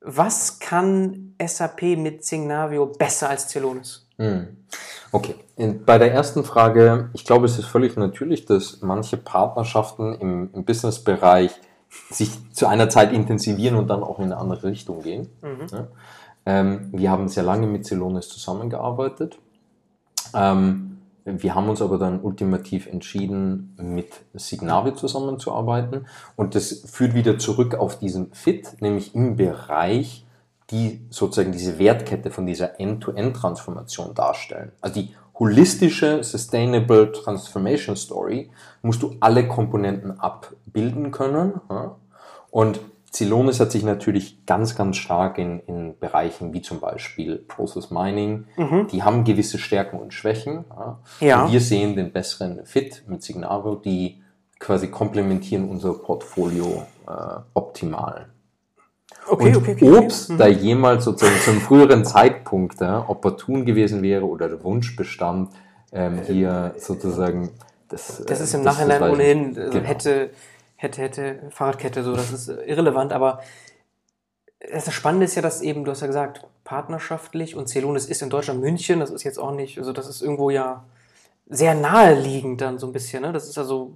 Was kann SAP mit Signavio besser als Celonis? Okay, bei der ersten Frage, ich glaube, es ist völlig natürlich, dass manche Partnerschaften im, im Businessbereich sich zu einer Zeit intensivieren und dann auch in eine andere Richtung gehen. Ja. Ähm, wir haben sehr lange mit Celonis zusammengearbeitet. Ähm, wir haben uns aber dann ultimativ entschieden, mit Signavio zusammenzuarbeiten. Und das führt wieder zurück auf diesen Fit, nämlich im Bereich, die sozusagen diese Wertkette von dieser End-to-End-Transformation darstellen. Also die holistische Sustainable Transformation Story musst du alle Komponenten abbilden können. Und Celonis hat sich natürlich ganz, ganz stark in, in Bereichen wie zum Beispiel Process Mining, die haben gewisse Stärken und Schwächen. Ja? Und wir sehen den besseren Fit mit Signavio, die quasi komplementieren unser Portfolio äh, optimal. Okay, Und okay, okay. ob es da jemals sozusagen zum früheren Zeitpunkt ja, opportun gewesen wäre oder der Wunsch bestand, ähm, hier sozusagen das. Das äh, ist im Nachhinein weiß ich ohnehin, also Genau. hätte, hätte, hätte, Fahrradkette, so, das ist irrelevant, aber das Spannende ist ja, dass eben, du hast ja gesagt, partnerschaftlich und Celonis ist in Deutschland München, das ist jetzt auch nicht, also das ist irgendwo ja sehr naheliegend dann so ein bisschen, ne? Das ist also,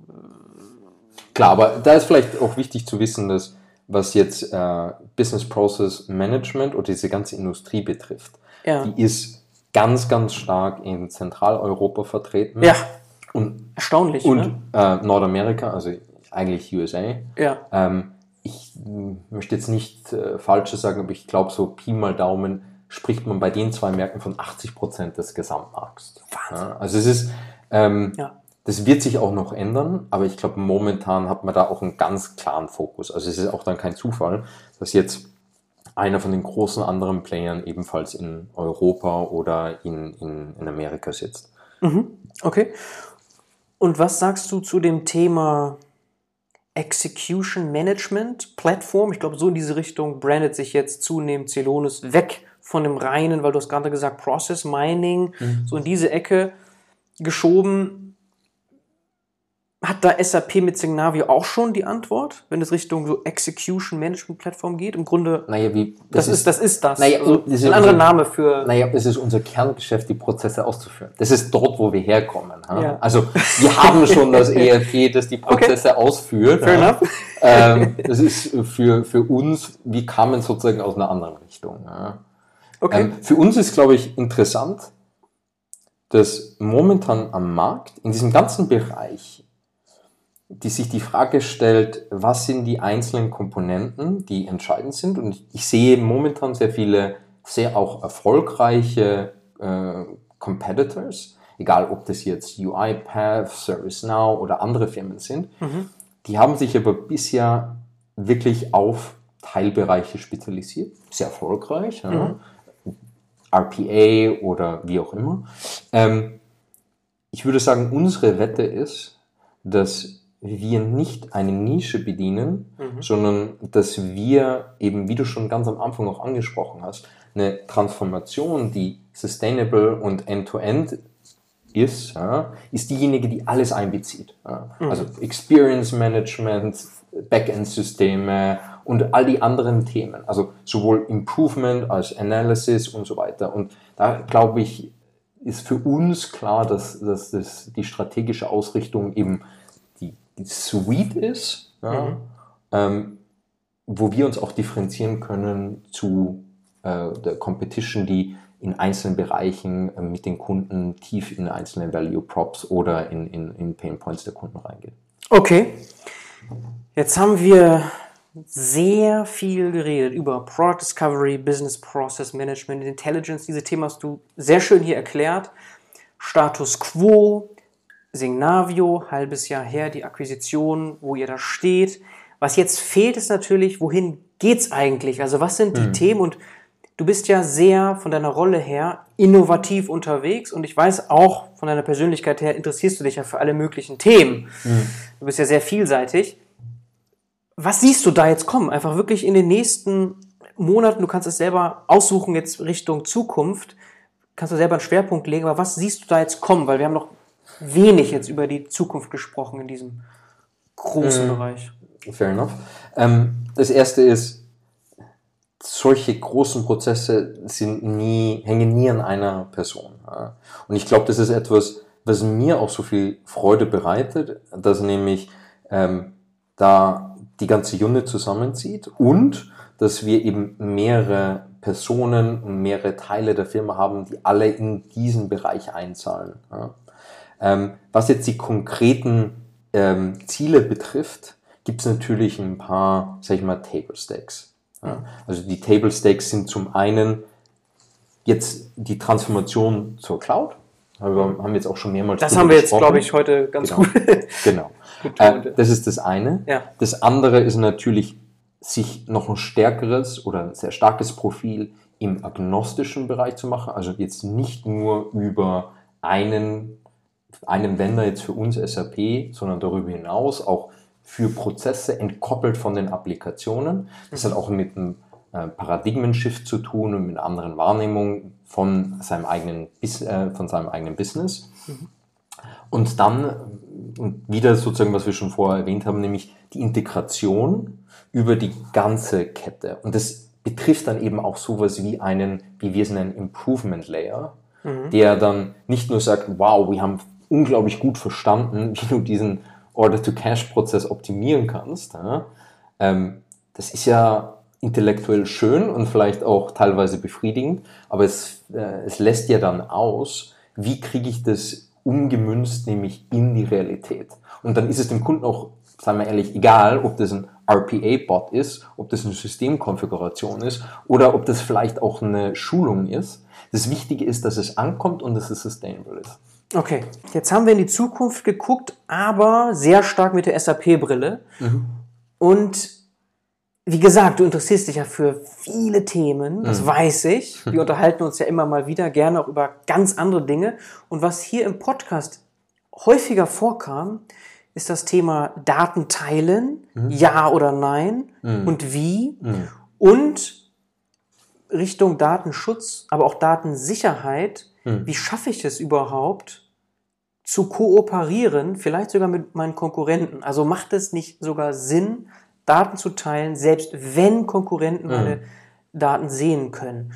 Klar, aber da ist vielleicht auch wichtig zu wissen, dass was jetzt äh, Business Process Management oder diese ganze Industrie betrifft, ja, die ist ganz, ganz stark in Zentraleuropa vertreten ja und, erstaunlich, und ne? äh, Nordamerika, also eigentlich USA. Ja, Ähm, ich möchte jetzt nicht äh, Falsches sagen, aber ich glaube, so Pi mal Daumen spricht man bei den zwei Märkten von 80 Prozent des Gesamtmarkts. Ja, also es ist, ähm, ja. Das wird sich auch noch ändern, aber ich glaube, momentan hat man da auch einen ganz klaren Fokus. Also es ist auch dann kein Zufall, dass jetzt einer von den großen anderen Playern ebenfalls in Europa oder in, in, in Amerika sitzt. Mhm. Okay. Und was sagst du zu dem Thema Execution Management Plattform? Ich glaube, so in diese Richtung brandet sich jetzt zunehmend Celonis weg von dem reinen, weil du hast gerade gesagt, Process Mining, mhm. so in diese Ecke geschoben. Hat da SAP mit Signavio auch schon die Antwort, wenn es Richtung so Execution Management Plattform geht? Im Grunde, naja, wie, das, das ist, das ist das. Naja, also, das ist ein anderer Name für. Naja, es ist unser Kerngeschäft, die Prozesse auszuführen. Das ist dort, wo wir herkommen. Ja. Also, wir haben schon (laughs) das ERP, das die Prozesse okay. ausführt. Fair ja. enough. Ähm, das ist für, für uns, wir kamen sozusagen aus einer anderen Richtung. Ja. Okay. Ähm, für uns ist, glaube ich, interessant, dass momentan am Markt, in diesem ganzen Bereich, die sich die Frage stellt, was sind die einzelnen Komponenten, die entscheidend sind. Und ich sehe momentan sehr viele, sehr auch erfolgreiche äh, Competitors, egal ob das jetzt UiPath, ServiceNow oder andere Firmen sind, mhm. die haben sich aber bisher wirklich auf Teilbereiche spezialisiert, sehr erfolgreich. Mhm. Ja. RPA oder wie auch immer. Ähm, ich würde sagen, unsere Wette ist, dass wir nicht eine Nische bedienen, mhm. sondern dass wir eben, wie du schon ganz am Anfang auch angesprochen hast, eine Transformation, die sustainable und end-to-end -end ist, ja, ist diejenige, die alles einbezieht. Ja. Mhm. Also Experience Management, Backend-Systeme und all die anderen Themen. Also sowohl Improvement als Analysis und so weiter. Und da glaube ich, ist für uns klar, dass, dass das die strategische Ausrichtung eben Suite ist, ja, mhm. ähm, wo wir uns auch differenzieren können zu äh, der Competition, die in einzelnen Bereichen äh, mit den Kunden tief in einzelne Value Props oder in, in, in Pain Points der Kunden reingeht. Okay. Jetzt haben wir sehr viel geredet über Product Discovery, Business Process Management, Intelligence. Diese Themen hast du sehr schön hier erklärt. Status Quo, Signavio, halbes Jahr her, die Akquisition, wo ihr da steht. Was jetzt fehlt, ist natürlich, wohin geht's eigentlich? Also was sind die hm. Themen? Und du bist ja sehr von deiner Rolle her innovativ unterwegs und ich weiß auch von deiner Persönlichkeit her interessierst du dich ja für alle möglichen Themen. Hm. Du bist ja sehr vielseitig. Was siehst du da jetzt kommen? Einfach wirklich in den nächsten Monaten, du kannst es selber aussuchen jetzt Richtung Zukunft, kannst du selber einen Schwerpunkt legen, aber was siehst du da jetzt kommen? Weil wir haben noch wenig jetzt über die Zukunft gesprochen in diesem großen mm, Bereich. Fair enough. Ähm, das erste ist, solche großen Prozesse sind nie, hängen nie an einer Person. Und ich glaube, das ist etwas, was mir auch so viel Freude bereitet, dass nämlich ähm, da die ganze Unit zusammenzieht und dass wir eben mehrere Personen und mehrere Teile der Firma haben, die alle in diesen Bereich einzahlen. Ja. Ähm, was jetzt die konkreten ähm, Ziele betrifft, gibt es natürlich ein paar, sag ich mal, Table Stakes. Ja? Also die Table Stakes sind zum einen jetzt die Transformation zur Cloud. Wir haben jetzt auch schon mehrmals. Das haben wir jetzt, glaube ich, heute ganz genau. gut. (laughs) genau. (laughs) äh, das ist das eine. Ja. Das andere ist natürlich, sich noch ein stärkeres oder ein sehr starkes Profil im agnostischen Bereich zu machen. Also jetzt nicht nur über einen einem Vendor jetzt für uns SAP, sondern darüber hinaus auch für Prozesse entkoppelt von den Applikationen. Das hat auch mit einem äh, Paradigmen-Shift zu tun und mit einer anderen Wahrnehmung von seinem eigenen, äh, von seinem eigenen Business. Mhm. Und dann, und wieder sozusagen, was wir schon vorher erwähnt haben, nämlich die Integration über die ganze Kette. Und das betrifft dann eben auch sowas wie einen, wie wir es nennen, Improvement Layer, mhm. der dann nicht nur sagt, wow, wir haben unglaublich gut verstanden, (laughs) wie du diesen Order-to-Cash-Prozess optimieren kannst. Ja? Ähm, das ist ja intellektuell schön und vielleicht auch teilweise befriedigend, aber es, äh, es lässt ja dann aus, wie kriege ich das umgemünzt, nämlich in die Realität. Und dann ist es dem Kunden auch, sagen wir ehrlich, egal, ob das ein RPA-Bot ist, ob das eine Systemkonfiguration ist oder ob das vielleicht auch eine Schulung ist. Das Wichtige ist, dass es ankommt und dass es sustainable ist. Okay, jetzt haben wir in die Zukunft geguckt, aber sehr stark mit der SAP-Brille. Mhm. Und wie gesagt, du interessierst dich ja für viele Themen, das mhm. weiß ich. (laughs) Wir unterhalten uns ja immer mal wieder gerne auch über ganz andere Dinge. Und was hier im Podcast häufiger vorkam, ist das Thema Daten teilen, mhm. ja oder nein mhm. und wie. Mhm. Und Richtung Datenschutz, aber auch Datensicherheit. Mhm. Wie schaffe ich es überhaupt, zu kooperieren, vielleicht sogar mit meinen Konkurrenten? Also macht es nicht sogar Sinn, Daten zu teilen, selbst wenn Konkurrenten mhm. meine Daten sehen können.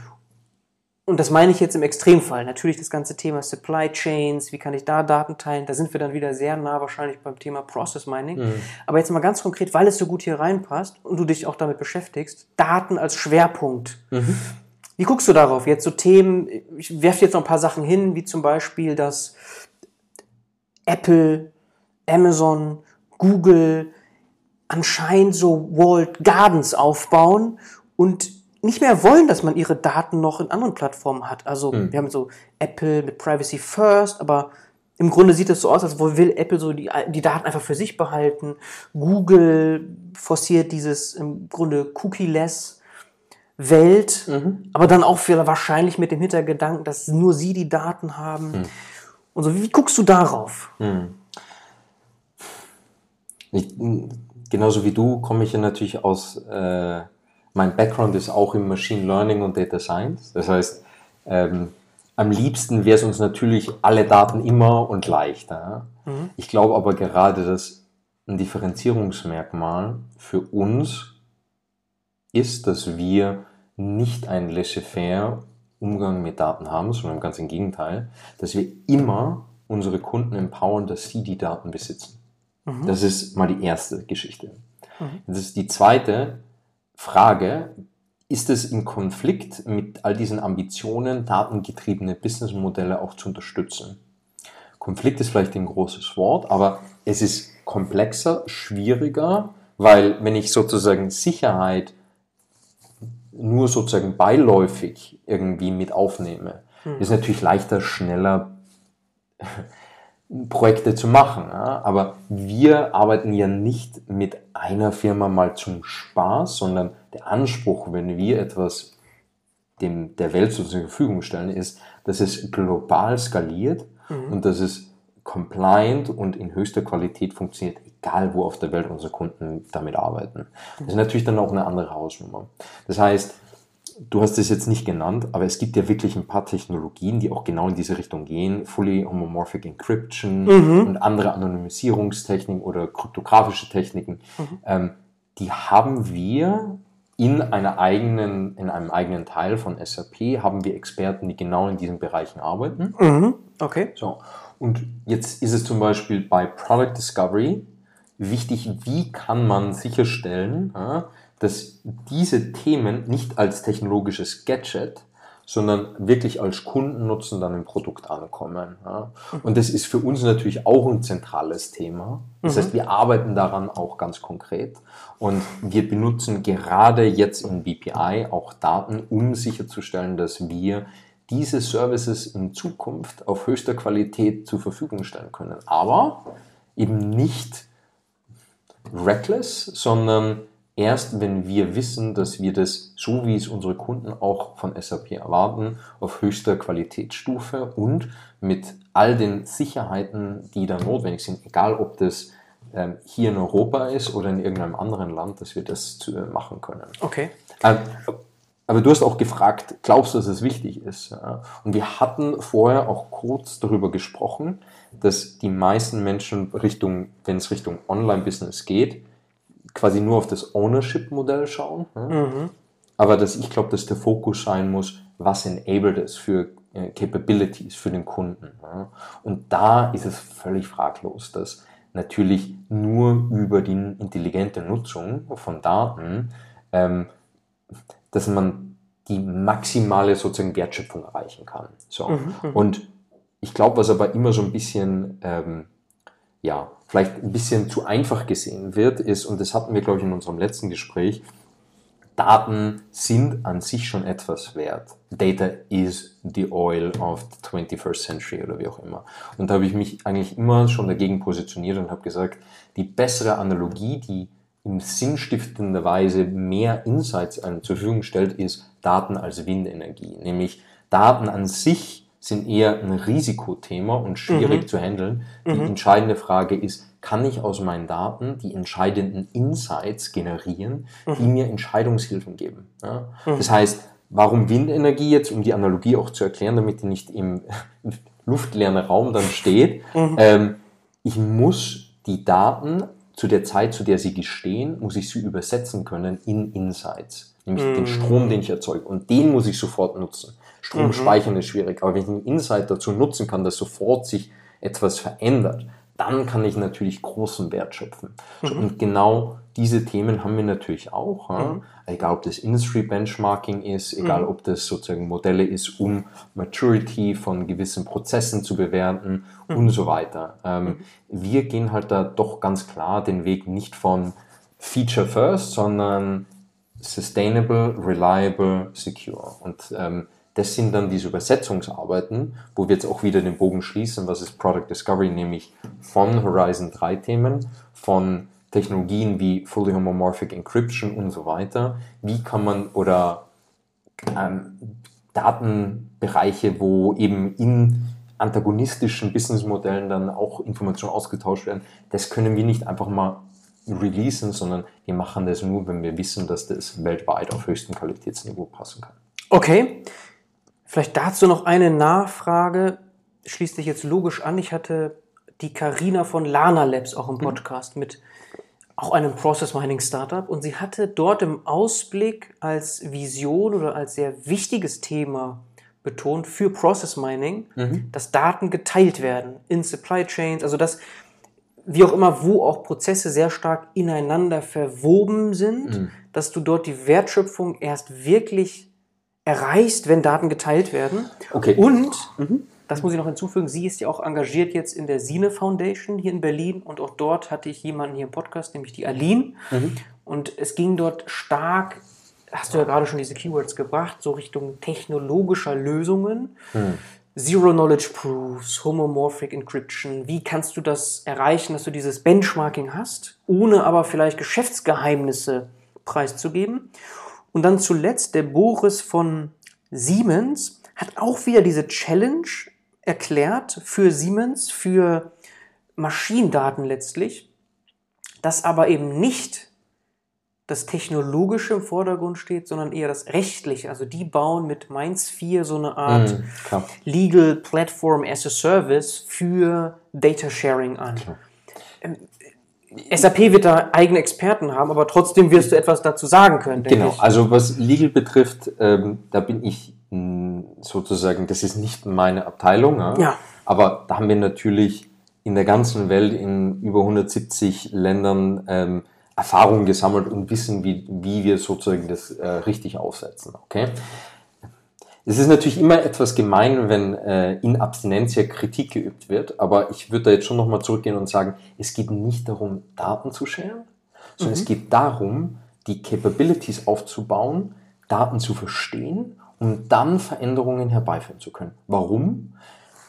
Und das meine ich jetzt im Extremfall. Natürlich das ganze Thema Supply Chains, wie kann ich da Daten teilen? Da sind wir dann wieder sehr nah wahrscheinlich beim Thema Process Mining. Mhm. Aber jetzt mal ganz konkret, weil es so gut hier reinpasst und du dich auch damit beschäftigst, Daten als Schwerpunkt. Mhm. Wie guckst du darauf? Jetzt so Themen, ich werfe jetzt noch ein paar Sachen hin, wie zum Beispiel, dass Apple, Amazon, Google, anscheinend so Walled Gardens aufbauen und nicht mehr wollen, dass man ihre Daten noch in anderen Plattformen hat. Also hm. wir haben so Apple mit Privacy First, aber im Grunde sieht es so aus, als will Apple so die, die Daten einfach für sich behalten. Google forciert dieses im Grunde cookie-less Welt, mhm. aber dann auch für, wahrscheinlich mit dem Hintergedanken, dass nur sie die Daten haben. Mhm. Und so, wie, wie, guckst du darauf? Mhm. Ich, genauso wie du komme ich ja natürlich aus, äh, mein Background ist auch im Machine Learning und Data Science. Das heißt, ähm, am liebsten wäre es uns natürlich alle Daten immer und leichter. Mhm. Ich glaube aber gerade, dass ein Differenzierungsmerkmal für uns ist, dass wir nicht ein laissez-faire Umgang mit Daten haben, sondern ganz im Gegenteil, dass wir immer unsere Kunden empowern, dass sie die Daten besitzen. Mhm. Das ist mal die erste Geschichte. Mhm. Das ist die zweite Frage. Ist es im Konflikt mit all diesen Ambitionen, datengetriebene Businessmodelle auch zu unterstützen? Konflikt ist vielleicht ein großes Wort, aber es ist komplexer, schwieriger, weil wenn ich sozusagen Sicherheit nur sozusagen beiläufig irgendwie mit aufnehme, hm. ist natürlich leichter, schneller (laughs) Projekte zu machen. Ja? Aber wir arbeiten ja nicht mit einer Firma mal zum Spaß, sondern der Anspruch, wenn wir etwas dem, der Welt zur Verfügung stellen, ist, dass es global skaliert mhm. und dass es compliant und in höchster Qualität funktioniert, egal wo auf der Welt unsere Kunden damit arbeiten. Das ist natürlich dann auch eine andere Hausnummer. Das heißt, du hast es jetzt nicht genannt, aber es gibt ja wirklich ein paar Technologien, die auch genau in diese Richtung gehen. Fully Homomorphic Encryption mhm. und andere Anonymisierungstechniken oder kryptografische Techniken. Mhm. Ähm, die haben wir in einer eigenen, in einem eigenen Teil von SAP haben wir Experten, die genau in diesen Bereichen arbeiten. Mhm. Okay. So. Und jetzt ist es zum Beispiel bei Product Discovery wichtig, wie kann man sicherstellen, dass diese Themen nicht als technologisches Gadget, sondern wirklich als Kundennutzen dann im Produkt ankommen. Ja. Und das ist für uns natürlich auch ein zentrales Thema. Das mhm. heißt, wir arbeiten daran auch ganz konkret und wir benutzen gerade jetzt in BPI auch Daten, um sicherzustellen, dass wir diese Services in Zukunft auf höchster Qualität zur Verfügung stellen können. Aber eben nicht reckless, sondern erst wenn wir wissen, dass wir das, so wie es unsere Kunden auch von SAP erwarten, auf höchster Qualitätsstufe und mit all den Sicherheiten, die da notwendig sind, egal ob das ähm, hier in Europa ist oder in irgendeinem anderen Land, dass wir das äh, machen können. Okay. Ähm, aber du hast auch gefragt, glaubst du, dass es wichtig ist? Ja? Und wir hatten vorher auch kurz darüber gesprochen, dass die meisten Menschen Richtung, wenn es Richtung Online-Business geht, quasi nur auf das Ownership-Modell schauen. Mhm. Aber dass ich glaube, dass der Fokus sein muss, was enabled es für äh, Capabilities für den Kunden. Ja. Und da ist es völlig fraglos, dass natürlich nur über die intelligente Nutzung von Daten, ähm, dass man die maximale sozusagen Wertschöpfung erreichen kann. So. Mhm, mhm. und ich glaube, was aber immer so ein bisschen, ähm, ja, vielleicht ein bisschen zu einfach gesehen wird, ist, und das hatten wir, glaube ich, in unserem letzten Gespräch, Daten sind an sich schon etwas wert. Data is the oil of the 21st century oder wie auch immer. Und da habe ich mich eigentlich immer schon dagegen positioniert und habe gesagt, die bessere Analogie, die in sinnstiftender Weise mehr Insights zur Verfügung stellt, ist Daten als Windenergie. Nämlich Daten an sich sind eher ein Risikothema und schwierig mhm. zu handeln. Die mhm. entscheidende Frage ist, kann ich aus meinen Daten die entscheidenden Insights generieren, mhm. die mir Entscheidungshilfen geben. Ja? Mhm. Das heißt, warum Windenergie jetzt, um die Analogie auch zu erklären, damit die nicht im (laughs) luftleeren Raum dann steht, mhm. ähm, ich muss die Daten zu der Zeit, zu der sie gestehen, muss ich sie übersetzen können in Insights. Nämlich den mhm. Strom, den ich erzeuge. Und den muss ich sofort nutzen. Strom mhm. speichern ist schwierig. Aber wenn ich einen Insight dazu nutzen kann, dass sofort sich etwas verändert, dann kann ich natürlich großen Wert schöpfen. Mhm. Und genau diese Themen haben wir natürlich auch. Mhm. Egal, ob das Industry Benchmarking ist, egal, mhm. ob das sozusagen Modelle ist, um Maturity von gewissen Prozessen zu bewerten mhm. und so weiter. Ähm, mhm. wir gehen halt da doch ganz klar den Weg nicht von Feature First, sondern Sustainable, Reliable, Secure. Und ähm, das sind dann diese Übersetzungsarbeiten, wo wir jetzt auch wieder den Bogen schließen, was ist Product Discovery, nämlich von Horizon 3 Themen, von Technologien wie Fully Homomorphic Encryption und so weiter. Wie kann man oder ähm, Datenbereiche, wo eben in antagonistischen Businessmodellen dann auch Informationen ausgetauscht werden, das können wir nicht einfach mal releasen, sondern wir machen das nur, wenn wir wissen, dass das weltweit auf höchstem Qualitätsniveau passen kann. Okay, Vielleicht dazu noch eine Nachfrage, schließt sich jetzt logisch an. Ich hatte die Karina von Lana Labs auch im mhm. Podcast mhm. mit auch einem Process Mining Startup und sie hatte dort im Ausblick als Vision oder als sehr wichtiges Thema betont für Process Mining, mhm. dass Daten geteilt werden in Supply Chains, also dass wie auch immer, wo auch Prozesse sehr stark ineinander verwoben sind, mhm. dass du dort die Wertschöpfung erst wirklich erreichst, wenn Daten geteilt werden. Okay. Und, mhm. das muss ich noch hinzufügen, sie ist ja auch engagiert jetzt in der Sine Foundation hier in Berlin und auch dort hatte ich jemanden hier im Podcast, nämlich die Aline. Mhm. Und es ging dort stark, hast du ja gerade schon diese Keywords gebracht, so Richtung technologischer Lösungen. Mhm. Zero Knowledge Proofs, Homomorphic Encryption. Wie kannst du das erreichen, dass du dieses Benchmarking hast, ohne aber vielleicht Geschäftsgeheimnisse preiszugeben? Und dann zuletzt der Boris von Siemens hat auch wieder diese Challenge erklärt für Siemens, für Maschinendaten letztlich, dass aber eben nicht das Technologische im Vordergrund steht, sondern eher das Rechtliche. Also die bauen mit Mainz 4 so eine Art mm, Legal Platform as a Service für Data Sharing an. Klar. SAP wird da eigene Experten haben, aber trotzdem wirst du etwas dazu sagen können. Genau, ich. also was Legal betrifft, ähm, da bin ich mh, hm, sozusagen, das ist nicht meine Abteilung, ja? ja. aber da haben wir natürlich in der ganzen Welt in über 170 Ländern ähm, Erfahrungen gesammelt und wissen, wie, wie wir sozusagen das äh, richtig aufsetzen. Okay? Es ist natürlich immer etwas gemein, wenn äh, in Abstinentia Kritik geübt wird, aber ich würde da jetzt schon nochmal zurückgehen und sagen, es geht nicht darum, Daten zu scheren, sondern mhm. es geht darum, die Capabilities aufzubauen, Daten zu verstehen und dann Veränderungen herbeiführen zu können. Warum?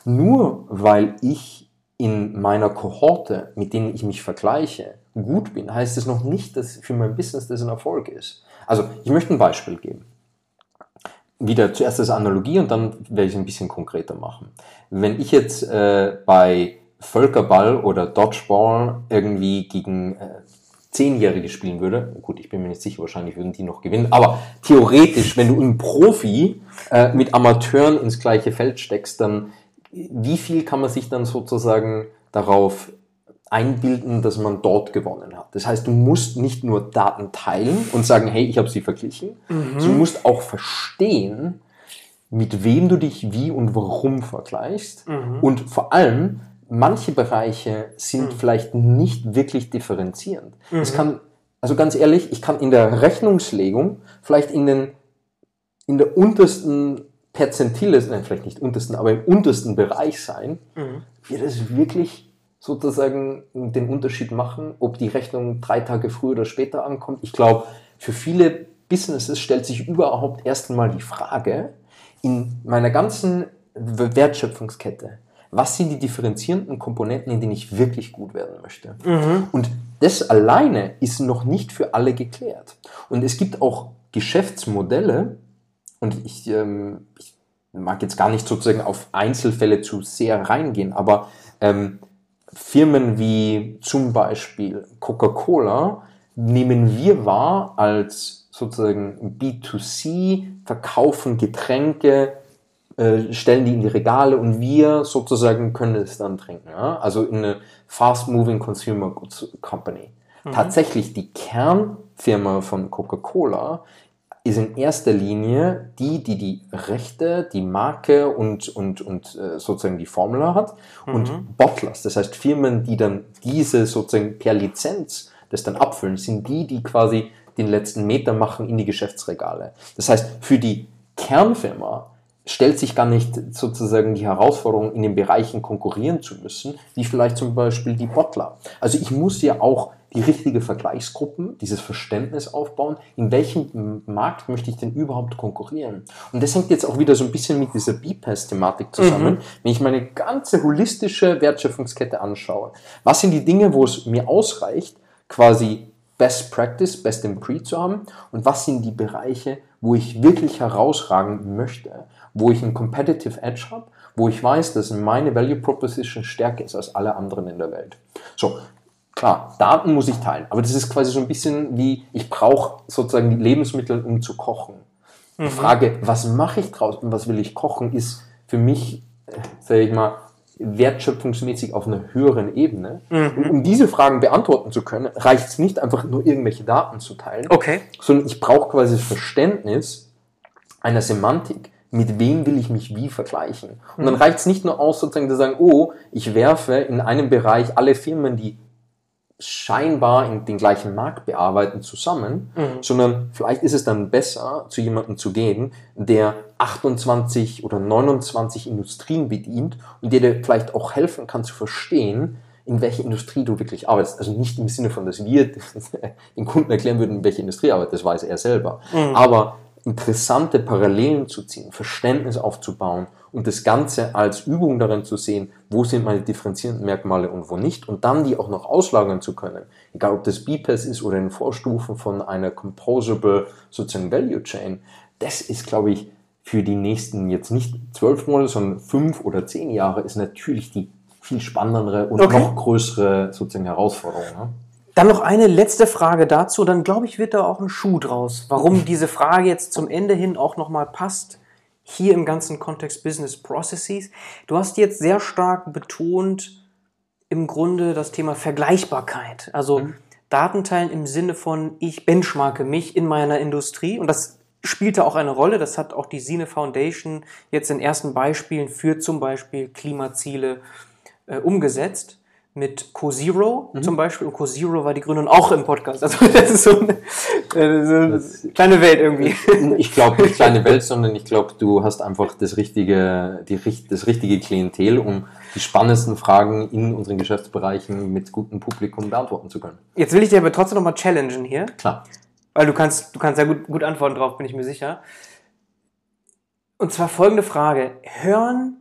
Nur weil ich in meiner Kohorte, mit denen ich mich vergleiche, gut bin, heißt es noch nicht, dass für mein Business das ein Erfolg ist. Also ich möchte ein Beispiel geben wieder zuerst als Analogie und dann werde ich es ein bisschen konkreter machen. Wenn ich jetzt äh, bei Völkerball oder Dodgeball irgendwie gegen äh, Zehnjährige spielen würde, gut, ich bin mir nicht sicher, wahrscheinlich würden die noch gewinnen, aber theoretisch, wenn du einen Profi äh, mit Amateuren ins gleiche Feld steckst, dann wie viel kann man sich dann sozusagen darauf einbilden, dass man dort gewonnen hat. Das heißt, du musst nicht nur Daten teilen und sagen, hey, ich habe sie verglichen, mhm. du musst auch verstehen, mit wem du dich wie und warum vergleichst. Mhm. Und vor allem, manche Bereiche sind mhm. vielleicht nicht wirklich differenzierend. Es mhm. kann, also ganz ehrlich, ich kann in der Rechnungslegung vielleicht in den in der untersten Perzentiles, nein, vielleicht nicht untersten, aber im untersten Bereich sein, mhm. wird es wirklich sozusagen den Unterschied machen, ob die Rechnung drei Tage früher oder später ankommt. Ich glaube, für viele Businesses stellt sich überhaupt erst einmal die Frage, in meiner ganzen Wertschöpfungskette, was sind die differenzierenden Komponenten, in denen ich wirklich gut werden möchte? Mhm. Und das alleine ist noch nicht für alle geklärt. Und es gibt auch Geschäftsmodelle, und ich, ähm, ich mag jetzt gar nicht sozusagen auf Einzelfälle zu sehr reingehen, aber ähm, Firmen wie zum Beispiel Coca-Cola nehmen wir wahr als sozusagen B2C, verkaufen Getränke, äh, stellen die in die Regale und wir sozusagen können es dann trinken. Ja? Also in eine Fast-Moving Consumer Goods Company. Mhm. Tatsächlich die Kernfirma von Coca-Cola ist in erster Linie die, die die Rechte, die Marke und, und, und äh, sozusagen die Formula hat mhm. und Bottlers, das heißt Firmen, die dann diese sozusagen per Lizenz das dann abfüllen, sind die, die quasi den letzten Meter machen in die Geschäftsregale. Das heißt, für die Kernfirma stellt sich gar nicht sozusagen die Herausforderung, in den Bereichen konkurrieren zu müssen, wie vielleicht zum Beispiel die Bottler. Also ich muss ja auch die richtige Vergleichsgruppen, dieses Verständnis aufbauen, in welchem Markt möchte ich denn überhaupt konkurrieren. Und das hängt jetzt auch wieder so ein bisschen mit dieser B-Pass-Thematik zusammen. Mhm. Wenn ich meine ganze holistische Wertschöpfungskette anschaue, was sind die Dinge, wo es mir ausreicht, quasi Best Practice, Best in Pre zu haben und was sind die Bereiche, wo ich wirklich herausragen möchte, wo ich einen Competitive Edge habe, wo ich weiß, dass meine Value Proposition stärker ist als alle anderen in der Welt. So, klar, Daten muss ich teilen, aber das ist quasi so ein bisschen wie, ich brauche sozusagen die Lebensmittel, um zu kochen. Mhm. Die Frage, was mache ich draus und was will ich kochen, ist für mich, äh, sage ich mal, wertschöpfungsmäßig auf einer höheren Ebene. Mhm. Und um diese Fragen beantworten zu können, reicht es nicht einfach nur irgendwelche Daten zu teilen, okay. sondern ich brauche quasi das Verständnis einer Semantik. Mit wem will ich mich wie vergleichen? Und dann mhm. reicht es nicht nur aus, sozusagen zu sagen, oh, ich werfe in einem Bereich alle Firmen, die scheinbar in den gleichen Markt bearbeiten, zusammen, mhm. sondern vielleicht ist es dann besser, zu jemandem zu gehen, der 28 oder 29 Industrien bedient und der dir vielleicht auch helfen kann zu verstehen, in welcher Industrie du wirklich arbeitest. Also nicht im Sinne von, dass wir (laughs) den Kunden erklären würden, in welcher Industrie arbeitet, das weiß er selber. Mhm. Aber interessante Parallelen zu ziehen, Verständnis aufzubauen und das Ganze als Übung darin zu sehen, wo sind meine differenzierenden Merkmale und wo nicht und dann die auch noch auslagern zu können. Egal ob das BPAS ist oder in Vorstufen von einer Composable sozusagen Value Chain. Das ist, glaube ich, für die nächsten jetzt nicht zwölf Monate, sondern fünf oder zehn Jahre ist natürlich die viel spannendere und okay. noch größere sozusagen Herausforderung. Ne? Dann noch eine letzte Frage dazu, dann glaube ich, wird da auch ein Schuh draus. Warum (laughs) diese Frage jetzt zum Ende hin auch nochmal passt hier im ganzen Kontext Business Processes. Du hast jetzt sehr stark betont im Grunde das Thema Vergleichbarkeit. Also mhm. Datenteilen im Sinne von, ich benchmarke mich in meiner Industrie und das spielte auch eine Rolle. Das hat auch die Sine Foundation jetzt in ersten Beispielen für zum Beispiel Klimaziele äh, umgesetzt mit CoZero mhm. zum Beispiel. Und CoZero war die Gründung auch im Podcast. Also (laughs) das ist so eine, äh, so eine kleine Welt irgendwie. (laughs) Ich glaube nicht kleine Welt, (laughs) sondern ich glaube, du hast einfach das richtige, die, das richtige Klientel, um die spannendsten Fragen in unseren Geschäftsbereichen mit gutem Publikum beantworten zu können. Jetzt will ich dir aber trotzdem nochmal challengen hier. Klar. Weil du kannst, du kannst sehr gut, gut antworten drauf, bin ich mir sicher. Und zwar folgende Frage. Hören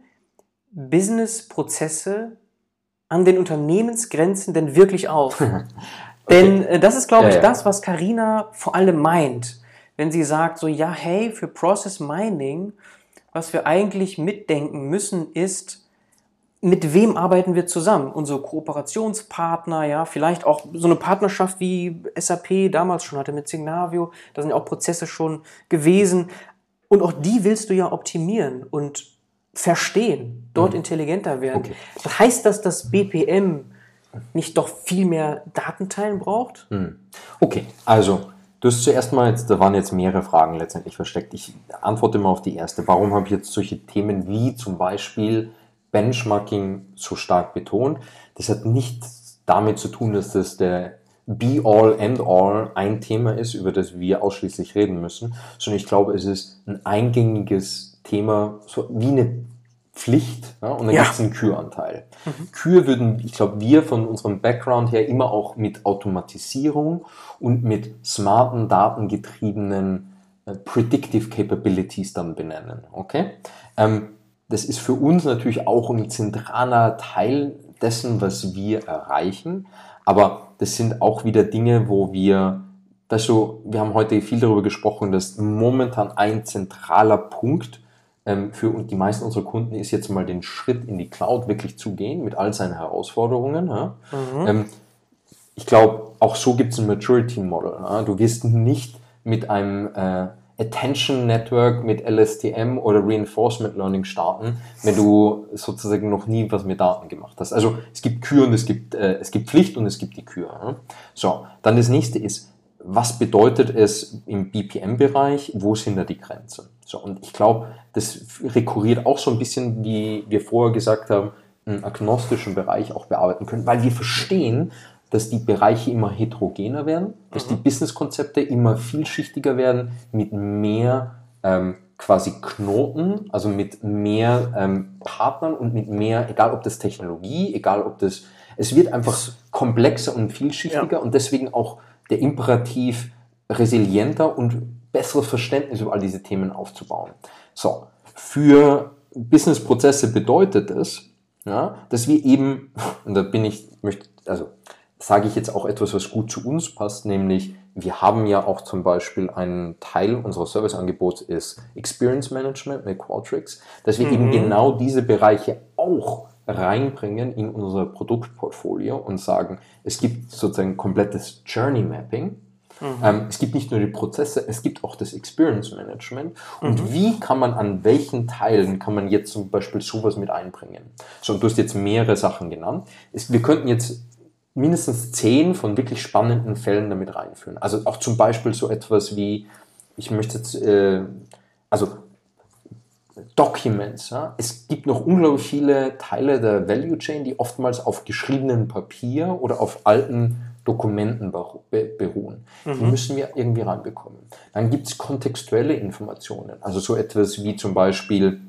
Business-Prozesse an den Unternehmensgrenzen denn wirklich auf? (laughs) okay. Denn äh, das ist, glaube ich, ja, ja. das, was Karina vor allem meint, wenn sie sagt, so ja, hey, für Process Mining, was wir eigentlich mitdenken müssen, ist, mit wem arbeiten wir zusammen? Unsere Kooperationspartner, ja, vielleicht auch so eine Partnerschaft wie SAP damals schon hatte mit Signavio, da sind ja auch Prozesse schon gewesen. Und auch die willst du ja optimieren. Und verstehen, dort mhm. intelligenter werden. Okay. Heißt das, dass BPM nicht doch viel mehr Datenteilen braucht? Mhm. Okay, also du hast zuerst mal, jetzt, da waren jetzt mehrere Fragen letztendlich versteckt. Ich antworte mal auf die erste. Warum habe ich jetzt solche Themen wie zum Beispiel Benchmarking so stark betont? Das hat nichts damit zu tun, dass das der Be-all, End-all ein Thema ist, über das wir ausschließlich reden müssen, sondern ich glaube, es ist ein eingängiges Thema so wie eine Pflicht ja, und dann ja. gibt es einen Küranteil. Mhm. Kühe würden, ich glaube, wir von unserem Background her immer auch mit Automatisierung und mit smarten, datengetriebenen äh, Predictive Capabilities dann benennen. Okay? Ähm, das ist für uns natürlich auch ein zentraler Teil dessen, was wir erreichen. Aber das sind auch wieder Dinge, wo wir, weißt du, wir haben heute viel darüber gesprochen, dass momentan ein zentraler Punkt für die meisten unserer Kunden ist jetzt mal den Schritt in die Cloud wirklich zu gehen mit all seinen Herausforderungen. Mhm. Ähm, ich glaube, auch so gibt es ein Maturity Model. Du wirst nicht mit einem äh, Attention Network mit LSTM oder Reinforcement Learning starten, wenn du sozusagen noch nie was mit Daten gemacht hast. Also es gibt Kür und es gibt, äh, es gibt Pflicht und es gibt die Kür. So, dann das nächste ist, was bedeutet es im BPM-Bereich, wo sind da die Grenzen? So, und ich glaube, das rekurriert auch so ein bisschen, wie wir vorher gesagt haben, einen agnostischen Bereich auch bearbeiten können, weil wir verstehen, dass die Bereiche immer heterogener werden, dass die mhm. Businesskonzepte immer vielschichtiger werden, mit mehr ähm, quasi Knoten, also mit mehr ähm, Partnern und mit mehr, egal ob das Technologie, egal ob das, es wird einfach komplexer und vielschichtiger ja. und deswegen auch der Imperativ resilienter und besseres Verständnis über all diese Themen aufzubauen. So, für Businessprozesse bedeutet es, ja, dass wir eben, (laughs) und da bin ich, möchte, also sage ich jetzt auch etwas, was gut zu uns passt, nämlich wir haben ja auch zum Beispiel einen Teil unseres Serviceangebots ist Experience Management mit Qualtrics, dass wir mhm. eben genau diese Bereiche auch reinbringen in unser Produktportfolio und sagen, es gibt sozusagen komplettes Journey Mapping. Mhm. Ähm, es gibt nicht nur die Prozesse, es gibt auch das Experience Management. Und mhm. wie kann man an welchen Teilen kann man jetzt zum Beispiel sowas mit einbringen? So, du hast jetzt mehrere Sachen genannt. Es, wir könnten jetzt mindestens zehn von wirklich spannenden Fällen damit reinführen. Also auch zum Beispiel so etwas wie, ich möchte jetzt, äh, also Documents. Ja? Es gibt noch unglaublich viele Teile der Value Chain, die oftmals auf geschriebenem Papier oder auf alten Dokumenten beruhen. Mhm. Die müssen wir irgendwie reinbekommen. Dann gibt es kontextuelle Informationen, also so etwas wie zum Beispiel,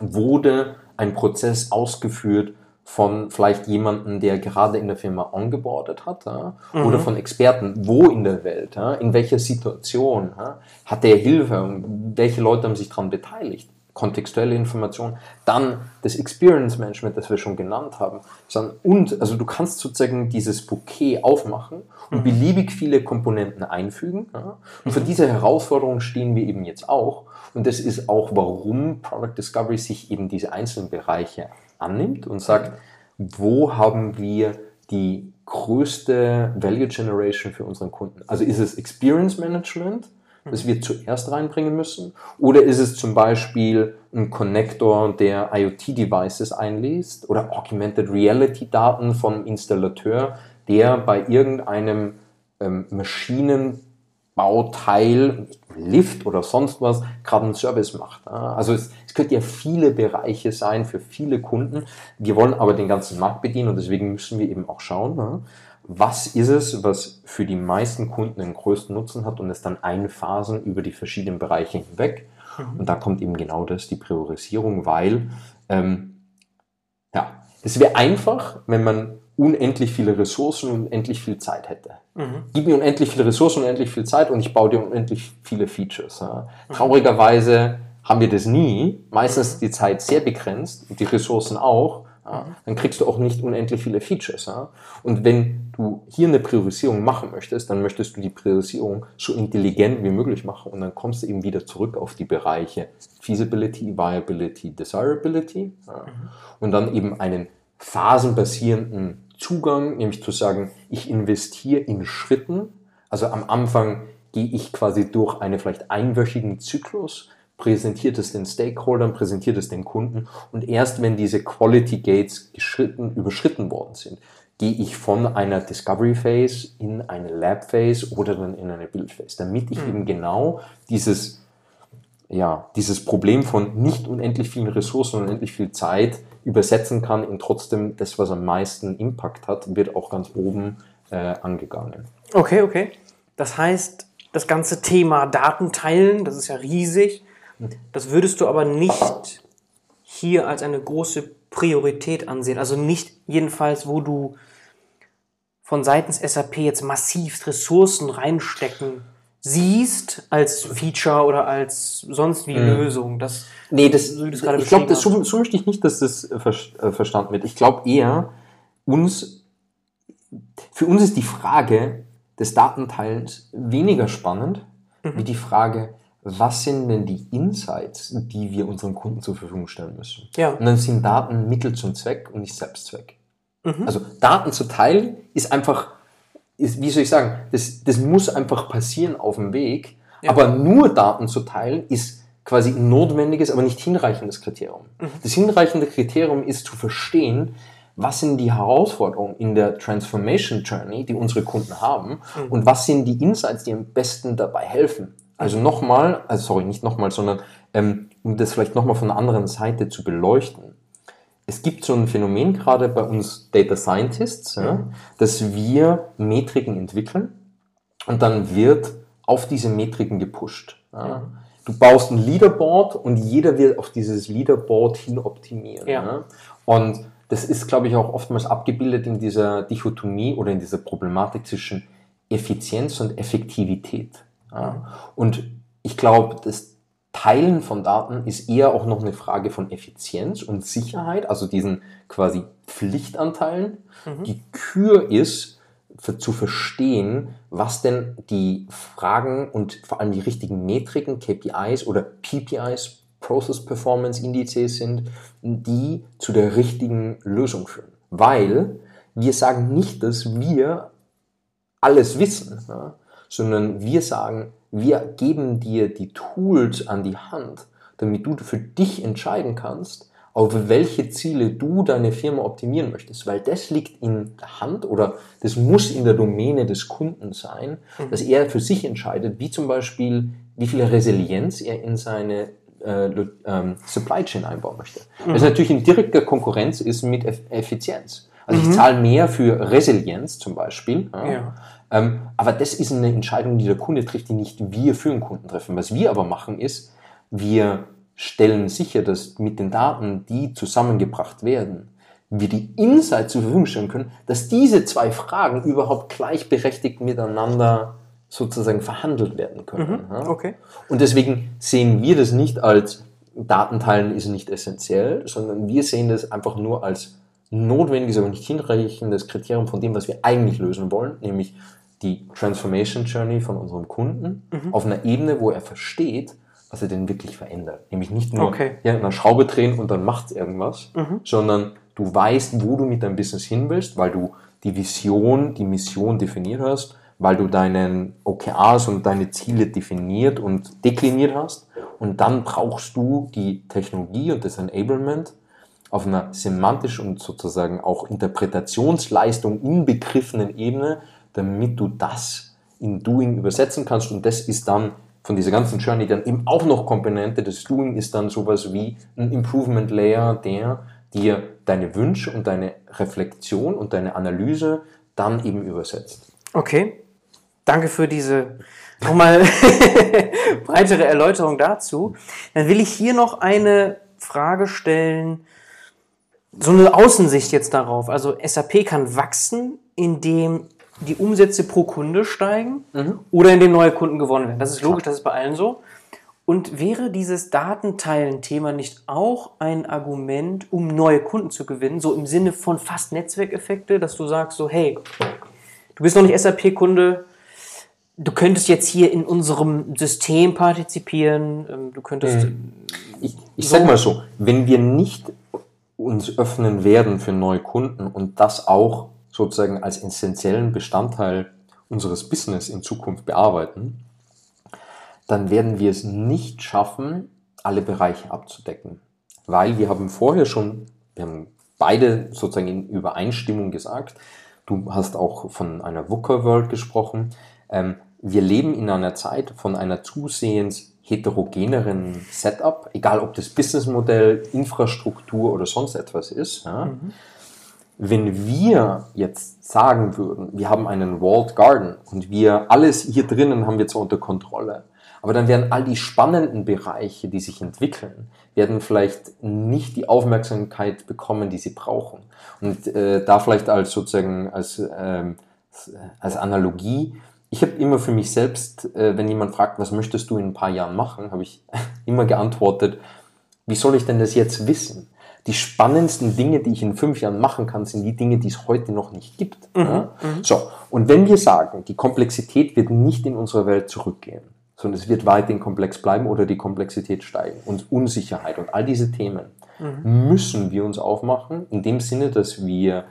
wurde ein Prozess ausgeführt von vielleicht jemandem, der gerade in der Firma ongeboardet hat, ja? mhm. oder von Experten, wo in der Welt, ja? in welcher Situation ja? hat der Hilfe und welche Leute haben sich daran beteiligt kontextuelle Information, dann das Experience Management, das wir schon genannt haben. Und also du kannst sozusagen dieses Bouquet aufmachen und mhm. beliebig viele Komponenten einfügen. Ja? Und für mhm. diese Herausforderung stehen wir eben jetzt auch. Und das ist auch, warum Product Discovery sich eben diese einzelnen Bereiche annimmt und sagt, wo haben wir die größte Value Generation für unseren Kunden? Also ist es Experience Management? Das wir zuerst reinbringen müssen? Oder ist es zum Beispiel ein Connector, der IoT-Devices einliest oder Augmented Reality-Daten vom Installateur, der bei irgendeinem ähm, Maschinenbauteil, Lift oder sonst was, gerade einen Service macht. Also es, es könnte ja viele Bereiche sein für viele Kunden. Wir wollen aber den ganzen Markt bedienen und deswegen müssen wir eben auch schauen, was ist es, was für die meisten Kunden den größten Nutzen hat und es dann einphasen über die verschiedenen Bereiche hinweg. Mhm. Und da kommt eben genau das, die Priorisierung, weil ähm, ja, es wäre einfach, wenn man unendlich viele Ressourcen und unendlich viel Zeit hätte. Mhm. Gib mir unendlich viele Ressourcen und unendlich viel Zeit und ich baue dir unendlich viele Features. Ja. Mhm. Traurigerweise haben wir das nie. Meistens ist die Zeit sehr begrenzt und die Ressourcen auch. Ja, dann kriegst du auch nicht unendlich viele Features. Ja? Und wenn du hier eine Priorisierung machen möchtest, dann möchtest du die Priorisierung so intelligent wie möglich machen und dann kommst du eben wieder zurück auf die Bereiche Feasibility, Viability, Desirability ja? Und dann eben einen phasenbasierenden Zugang, nämlich zu sagen, ich investiere in Schritten. Also am Anfang gehe ich quasi durch einen vielleicht einwöchigen Zyklus, präsentiert es den Stakeholdern, präsentiert es den Kunden und erst wenn diese Quality Gates überschritten worden sind, gehe ich von einer Discovery Phase in eine Lab Phase oder dann in eine Build Phase, damit ich mhm. eben genau dieses, ja, dieses Problem von nicht unendlich vielen Ressourcen und unendlich viel Zeit übersetzen kann in trotzdem das, was am meisten Impact hat, wird auch ganz oben äh, angegangen. Okay, okay. Das heißt, das ganze Thema Datenteilen, das ist ja riesig, Das würdest du aber nicht hier als eine große Priorität ansehen. Also nicht jedenfalls, wo du von seitens SAP jetzt massiv Ressourcen reinstecken siehst als Feature oder als sonst wie mhm. Lösung. Das, nee, das, so das ich glaube, so, so möchte ich nicht, dass das äh, äh, verstanden wird. Ich glaube eher, uns, für uns ist die Frage des Datenteilens weniger spannend, mhm. wie die Frage, was sind denn die Insights, die wir unseren Kunden zur Verfügung stellen müssen? Ja. Und dann sind Daten Mittel zum Zweck und nicht Selbstzweck. Mhm. Also Daten zu teilen ist einfach ist, wie soll ich sagen, das, das muss einfach passieren auf dem Weg. Ja. Aber nur Daten zu teilen ist quasi ein notwendiges, aber nicht hinreichendes Kriterium. Mhm. Das hinreichende Kriterium ist zu verstehen, was sind die Herausforderungen in der Transformation Journey, die unsere Kunden haben, mhm. und was sind die Insights, die am besten dabei helfen. Also nochmal, also sorry, nicht nochmal, sondern ähm, um das vielleicht nochmal von einer anderen Seite zu beleuchten es gibt so ein Phänomen gerade bei uns Data Scientists, ja, mhm. dass wir Metriken entwickeln und dann wird auf diese Metriken gepusht. Ja. Du baust ein Leaderboard und jeder will auf dieses Leaderboard hin optimieren. Ja. Und das ist, glaube ich, auch oftmals abgebildet in dieser Dichotomie oder in dieser Problematik zwischen Effizienz und Effektivität. Und ich glaube, dass Teilen von Daten ist eher auch noch eine Frage von Effizienz und Sicherheit, also diesen quasi Pflichtanteilen. Mhm. Die Kür ist, für, zu verstehen, was denn die Fragen und vor allem die richtigen Metriken, KPIs oder PPIs, Process Performance Indizes sind, die zu der richtigen Lösung führen. Weil wir sagen nicht, dass wir alles wissen, ja, sondern wir sagen, wir geben dir die Tools an die Hand, damit du für dich entscheiden kannst, auf welche Ziele du deine Firma optimieren möchtest, weil das liegt in der Hand oder das muss in der Domäne des Kunden sein, mhm. dass er für sich entscheidet, wie zum Beispiel, wie viel Resilienz er in seine äh, ähm, Supply Chain einbauen möchte. Mhm. Das natürlich in direkter Konkurrenz ist mit Effizienz. Also mhm. ich zahle mehr für Resilienz zum Beispiel, ja, ja. Ähm, aber das ist eine Entscheidung, die der Kunde trifft, die nicht wir für den Kunden treffen. Was wir aber machen ist, wir stellen sicher, dass mit den Daten, die zusammengebracht werden, wir die Insights zur Verfügung stellen können, dass diese zwei Fragen überhaupt gleichberechtigt miteinander sozusagen verhandelt werden können. Mhm, okay. Und deswegen sehen wir das nicht als Datenteilen ist nicht essentiell, sondern wir sehen das einfach nur als notwendiges, aber nicht hinreichendes Kriterium von dem, was wir eigentlich lösen wollen, nämlich die Transformation Journey von unserem Kunden mhm. auf einer Ebene, wo er versteht, was er denn wirklich verändert. Nämlich nicht nur okay. ja, eine Schraube drehen und dann macht es irgendwas, mhm. sondern du weißt, wo du mit deinem Business hin willst, weil du die Vision, die Mission definiert hast, weil du deinen OKRs und deine Ziele definiert und dekliniert hast. Und dann brauchst du die Technologie und das Enablement auf einer semantisch und sozusagen auch Interpretationsleistung inbegriffenen Ebene, damit du das in Doing übersetzen kannst. Und das ist dann von dieser ganzen Journey dann eben auch noch Komponente. Das Doing ist dann sowas wie ein Improvement Layer, der dir deine Wünsche und deine Reflexion und deine Analyse dann eben übersetzt. Okay, danke für diese nochmal (laughs) breitere Erläuterung dazu. Dann will ich hier noch eine Frage stellen, so eine Außensicht jetzt darauf. Also SAP kann wachsen, indem die Umsätze pro Kunde steigen mhm. oder indem neue Kunden gewonnen werden. Das ist logisch, das ist bei allen so. Und wäre dieses Datenteilen-Thema nicht auch ein Argument, um neue Kunden zu gewinnen, so im Sinne von fast Netzwerkeffekte, dass du sagst so, hey, du bist noch nicht SAP-Kunde, du könntest jetzt hier in unserem System partizipieren, ähm, du könntest... Mhm. Ich, ich so sag mal so, wenn wir nicht uns öffnen werden für neue Kunden und das auch sozusagen als essentiellen Bestandteil unseres Business in Zukunft bearbeiten, dann werden wir es nicht schaffen, alle Bereiche abzudecken. Weil wir haben vorher schon, wir haben beide sozusagen in Übereinstimmung gesagt, du hast auch von einer VUCA World gesprochen, ähm, wir leben in einer Zeit von einer zusehends heterogeneren Setup, egal ob das Businessmodell, Infrastruktur oder sonst etwas ist. Ja. Mhm. Wenn wir jetzt sagen würden, wir haben einen Walled Garden und wir alles hier drinnen haben wir zwar unter Kontrolle, Aber dann werden all die spannenden Bereiche, die sich entwickeln, werden vielleicht nicht die Aufmerksamkeit bekommen, die sie brauchen. Und äh, da vielleicht als sozusagen als, ähm, als Analogie, ich habe immer für mich selbst, äh, wenn jemand fragt, was möchtest du in ein paar Jahren machen, habe ich (laughs) immer geantwortet, wie soll ich denn das jetzt wissen? Die spannendsten Dinge, die ich in fünf Jahren machen kann, sind die Dinge, die es heute noch nicht gibt. Mhm, ja? Mhm. So, und wenn wir sagen, die Komplexität wird nicht in unserer Welt zurückgehen, sondern es wird weiterhin komplex bleiben oder die Komplexität steigen und Unsicherheit und all diese Themen, mhm. müssen wir uns aufmachen, in dem Sinne, dass wir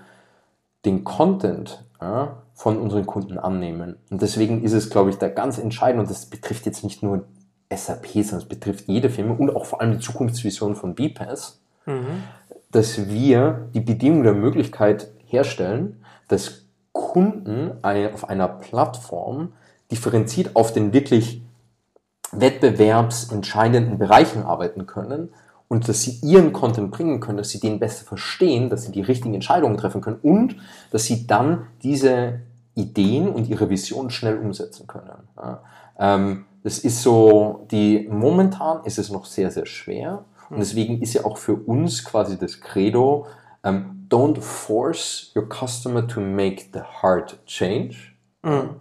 den Content ja, von unseren Kunden annehmen. Und deswegen ist es, glaube ich, da ganz entscheidend, und das betrifft jetzt nicht nur SAP, sondern es betrifft jede Firma und auch vor allem die Zukunftsvision von BPAS, mhm. dass wir die Bedingung der Möglichkeit herstellen, dass Kunden auf einer Plattform differenziert auf den wirklich wettbewerbsentscheidenden Bereichen arbeiten können und dass sie ihren Content bringen können, dass sie den besser verstehen, dass sie die richtigen Entscheidungen treffen können und dass sie dann diese Ideen und ihre Vision schnell umsetzen können. Ja, ähm, das ist so, die, momentan ist es noch sehr, sehr schwer und deswegen ist ja auch für uns quasi das Credo, um, ähm, don't force your customer to make the hard change. Mhm.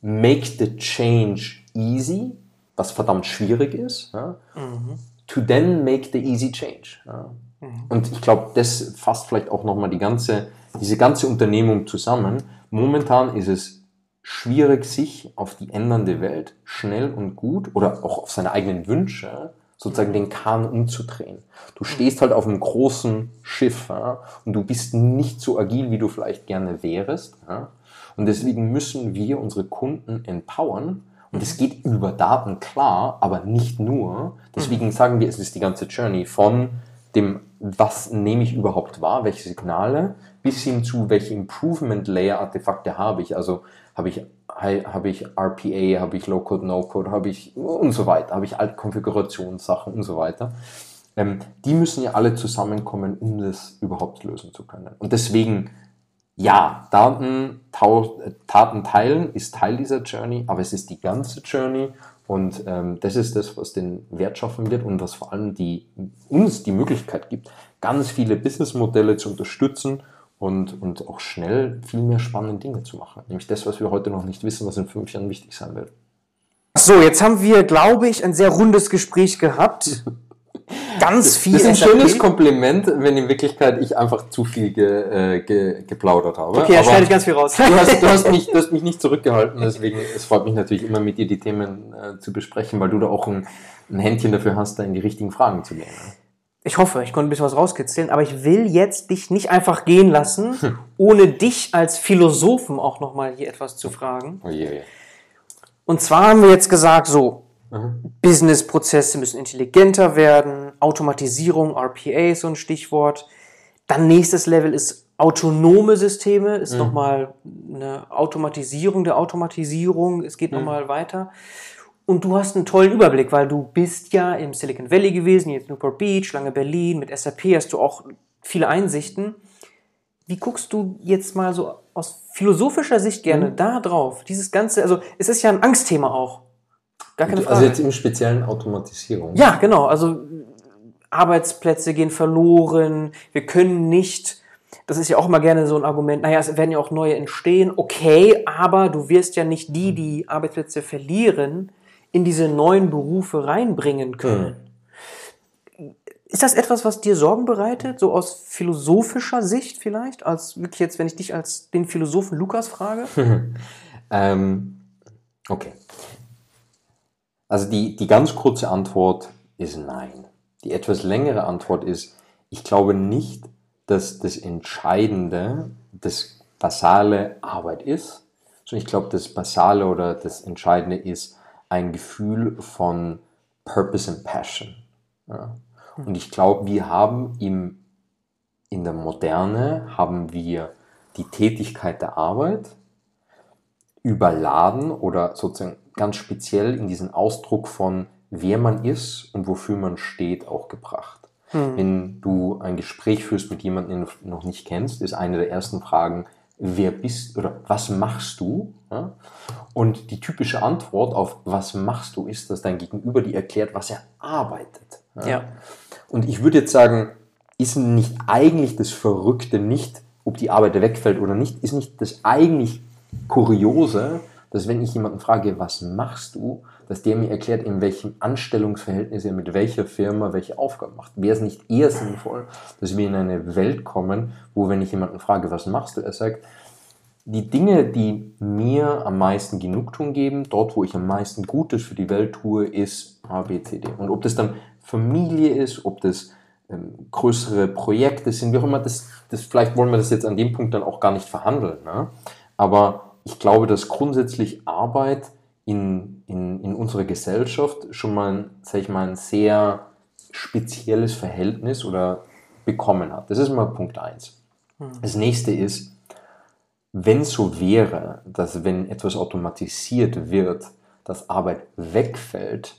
Make the change easy, was verdammt schwierig ist. Ja? Mhm. To then make the easy change. Ja? Mhm. Und ich glaube, das fasst vielleicht auch nochmal die ganze, diese ganze Unternehmung zusammen. Momentan ist es schwierig, sich auf die ändernde Welt schnell und gut oder auch auf seine eigenen Wünsche sozusagen den Kahn umzudrehen. Du stehst halt auf einem großen Schiff ja, und du bist nicht so agil, wie du vielleicht gerne wärst. Ja. Und deswegen müssen wir unsere Kunden empowern. Und es geht über Daten klar, aber nicht nur. Deswegen mhm. sagen wir, es ist die ganze Journey von dem, was nehme ich überhaupt wahr, welche Signale, bis hin zu, welche Improvement Layer Artefakte habe ich. Also habe ich, habe ich RPA, habe ich Low-Code, No-Code, habe ich und so weiter, habe ich alte Konfigurationssachen und so weiter. Ähm, die müssen ja alle zusammenkommen, um das überhaupt lösen zu können. Und deswegen, ja, Daten, Taten teilen ist Teil dieser Journey, aber es ist die ganze Journey und ähm, das ist das, was den Wert schaffen wird und was vor allem die, uns die Möglichkeit gibt, ganz viele Businessmodelle zu unterstützen und, und auch schnell viel mehr spannende Dinge zu machen. Nämlich das, was wir heute noch nicht wissen, was in fünf Jahren wichtig sein wird. So, jetzt haben wir, glaube ich, ein sehr rundes Gespräch gehabt. Ganz viel. Das ist ein SAP. schönes Kompliment, wenn in Wirklichkeit ich einfach zu viel ge, äh, ge, geplaudert habe. Okay, da schneide ich ganz viel raus. Du hast, du, hast mich, du hast mich nicht zurückgehalten, deswegen es freut mich natürlich immer mit dir die Themen äh, zu besprechen, weil du da auch ein, ein Händchen dafür hast, da in die richtigen Fragen zu gehen. Ich hoffe, ich konnte ein bisschen was rauskitzeln, aber ich will jetzt dich nicht einfach gehen lassen, hm. ohne dich als Philosophen auch nochmal hier etwas zu fragen. Oh je. Und zwar haben wir jetzt gesagt, so, mhm. Businessprozesse müssen intelligenter werden, Automatisierung, RPA ist so ein Stichwort. Dann nächstes Level ist autonome Systeme, ist mhm. nochmal eine Automatisierung der Automatisierung, es geht mhm. nochmal weiter. Und du hast einen tollen Überblick, weil du bist ja im Silicon Valley gewesen, jetzt Newport Beach, lange Berlin, mit SAP hast du auch viele Einsichten. Wie guckst du jetzt mal so aus philosophischer Sicht gerne mhm. da drauf? Dieses Ganze, also es ist ja ein Angstthema auch. Gar keine also Frage. Also jetzt im speziellen Automatisierung. Ja, genau. Also Arbeitsplätze gehen verloren. Wir können nicht, das ist ja auch immer gerne so ein Argument, naja, es werden ja auch neue entstehen. Okay, aber du wirst ja nicht die, die Arbeitsplätze verlieren, in diese neuen Berufe reinbringen können. Mhm. Ist das etwas, was dir Sorgen bereitet, so aus philosophischer Sicht vielleicht, als wirklich jetzt, wenn ich dich als den Philosophen Lukas frage? (laughs) ähm, okay. Also die, die ganz kurze Antwort ist nein. Die etwas längere Antwort ist, ich glaube nicht, dass das Entscheidende das basale Arbeit ist, sondern ich glaube, das basale oder das Entscheidende ist, ein Gefühl von Purpose and Passion. Ja. Und ich glaube, wir haben im, in der Moderne haben wir die Tätigkeit der Arbeit überladen oder sozusagen ganz speziell in diesen Ausdruck von wer man ist und wofür man steht auch gebracht. Hm. Wenn du ein Gespräch führst mit jemandem, den du noch nicht kennst, ist eine der ersten Fragen, wer bist oder was machst du? Ja? Und die typische Antwort auf was machst du ist, dass dein Gegenüber dir erklärt, was er arbeitet. Ja. ja. Und ich würde jetzt sagen, ist nicht eigentlich das Verrückte nicht, ob die Arbeit wegfällt oder nicht, ist nicht das eigentlich Kuriose, dass wenn ich jemanden frage, was machst du, dass der mir erklärt, in welchem Anstellungsverhältnis er mit welcher Firma welche Aufgaben macht. Wäre es nicht eher sinnvoll, dass wir in eine Welt kommen, wo, wenn ich jemanden frage, was machst du, er sagt, die Dinge, die mir am meisten Genugtuung geben, dort, wo ich am meisten Gutes für die Welt tue, ist A, B, C, D. Und ob das dann Familie ist, ob das ähm, größere Projekte sind, wie auch immer, das, das, vielleicht wollen wir das jetzt an dem Punkt dann auch gar nicht verhandeln. Ne? Aber ich glaube, dass grundsätzlich Arbeit in, in, in unserer Gesellschaft schon mal, sag ich mal, ein sehr spezielles Verhältnis oder bekommen hat. Das ist mal Punkt eins. Hm. Das nächste ist, wenn so wäre, dass wenn etwas automatisiert wird, dass Arbeit wegfällt,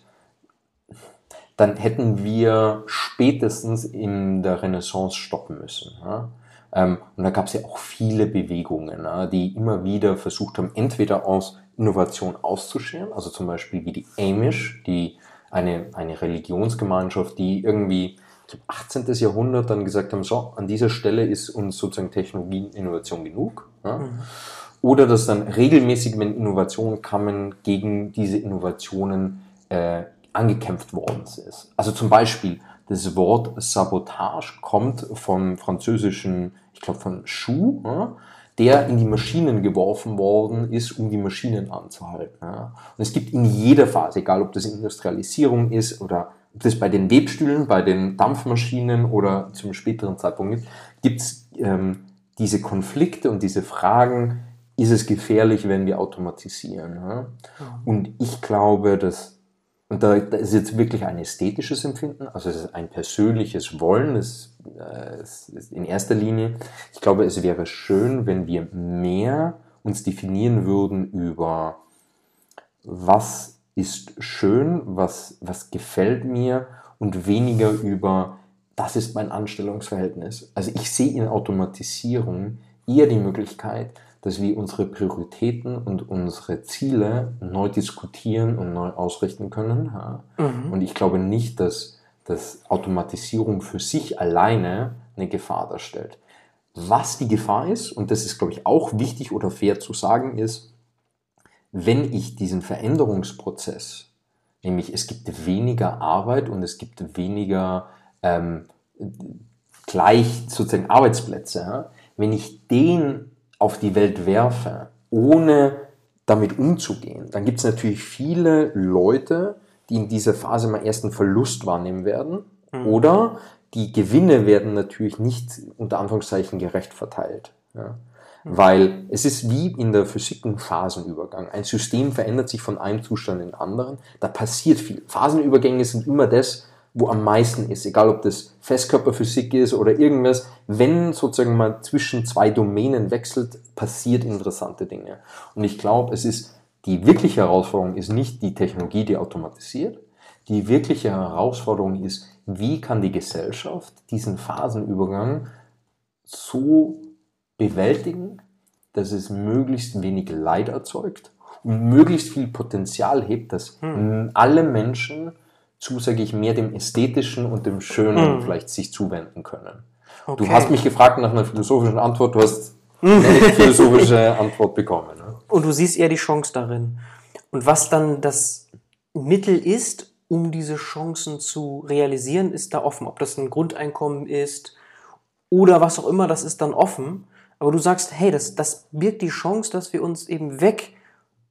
dann hätten wir spätestens in der Renaissance stoppen müssen. Ja? Ähm, und da gab es ja auch viele Bewegungen, die immer wieder versucht haben, entweder aus Innovation auszuscheren, also zum Beispiel wie die Amish, die eine, eine Religionsgemeinschaft, die irgendwie 18. Jahrhundert dann gesagt haben, so, an dieser Stelle ist uns sozusagen Technologie und Innovation genug. Ja? Mhm. Oder dass dann regelmäßig, wenn Innovationen kamen, gegen diese Innovationen äh, angekämpft worden ist. Also zum Beispiel das Wort Sabotage kommt vom französischen, ich glaube von Schuh, ja, der in die Maschinen geworfen worden ist, um die Maschinen anzuhalten. Ja. Und es gibt in jeder Phase, egal ob das Industrialisierung ist oder ob das bei den Webstühlen, bei den Dampfmaschinen oder zum späteren Zeitpunkt gibt, gibt es ähm, diese Konflikte und diese Fragen, ist es gefährlich, wenn wir automatisieren? Ja? Und ich glaube, dass und da, da, ist jetzt wirklich ein ästhetisches Empfinden, also es ist ein persönliches Wollen, es, äh, es ist in erster Linie. Ich glaube, es wäre schön, wenn wir mehr uns definieren würden über was ist schön, was, was gefällt mir und weniger über das ist mein Anstellungsverhältnis. Also ich sehe in Automatisierung eher die Möglichkeit, dass wir unsere Prioritäten und unsere Ziele neu diskutieren und neu ausrichten können. Mhm. Und ich glaube nicht, dass, dass Automatisierung für sich alleine eine Gefahr darstellt. Was die Gefahr ist, und das ist, glaube ich, auch wichtig oder fair zu sagen, ist, wenn ich diesen Veränderungsprozess, nämlich es gibt weniger Arbeit und es gibt weniger ähm, gleich sozusagen Arbeitsplätze, ja, wenn ich den auf die Welt werfe, ohne damit umzugehen, dann gibt es natürlich viele Leute, die in dieser Phase mal erst einen Verlust wahrnehmen werden. Mhm. Oder die Gewinne werden natürlich nicht unter Anführungszeichen gerecht verteilt. Ja. Weil es ist wie in der Physik ein Phasenübergang. Ein System verändert sich von einem Zustand in den anderen. Da passiert viel. Phasenübergänge sind immer das, wo am meisten ist, egal ob das Festkörperphysik ist oder irgendwas, wenn sozusagen mal zwischen zwei Domänen wechselt, passiert interessante Dinge. Und ich glaube, es ist die wirkliche Herausforderung ist nicht die Technologie, die automatisiert. Die wirkliche Herausforderung ist, wie kann die Gesellschaft diesen Phasenübergang so bewältigen, dass es möglichst wenig Leid erzeugt und möglichst viel Potenzial hebt, dass hm. alle Menschen zu, sage ich, mehr dem Ästhetischen und dem Schönen mhm. vielleicht sich zuwenden können. Okay. Du hast mich gefragt nach einer philosophischen Antwort, du hast eine philosophische (laughs) Antwort bekommen. Ne? Und du siehst eher die Chance darin. Und was dann das Mittel ist, um diese Chancen zu realisieren, ist da offen. Ob das ein Grundeinkommen ist oder was auch immer, das ist dann offen. Aber du sagst, hey, das, das birgt die Chance, dass wir uns eben weg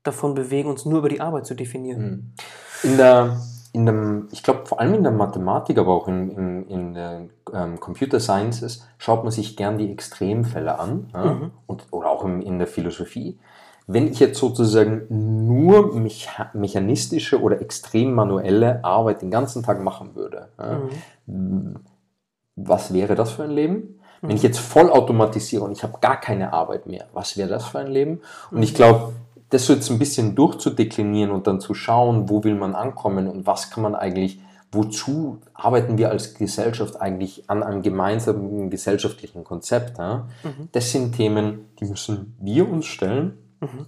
davon bewegen, uns nur über die Arbeit zu definieren. In der in dem, ich glaube vor allem in der Mathematik, aber auch in, in, in der ähm, Computer Sciences schaut man sich gern die Extremfälle an ja? mhm. und, oder auch in, in der Philosophie. Wenn ich jetzt sozusagen nur mecha mechanistische oder extrem manuelle Arbeit den ganzen Tag machen würde, ja? mhm. was wäre das für ein Leben? Wenn ich mhm. jetzt voll automatisiere und ich habe gar keine Arbeit mehr, was wäre das für ein Leben? Und ich glaube, das so jetzt ein bisschen durchzudeklinieren und dann zu schauen, wo will man ankommen und was kann man eigentlich, wozu arbeiten wir als Gesellschaft eigentlich an einem gemeinsamen gesellschaftlichen Konzept. Ja? Mhm. Das sind Themen, die müssen wir uns stellen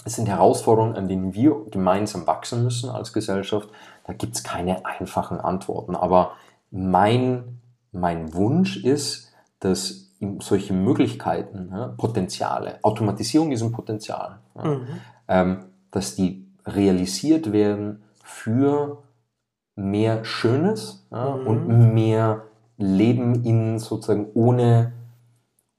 Es sind Herausforderungen, an denen wir gemeinsam wachsen müssen als Gesellschaft. Da gibt es keine einfachen Antworten. Aber mein, mein Wunsch ist, dass solche Möglichkeiten, ja, Potenziale, Automatisierung ist ein Potenzial, ja, mhm. ähm, dass die realisiert werden für mehr Schönes ja, mhm. und mehr Leben in sozusagen ohne,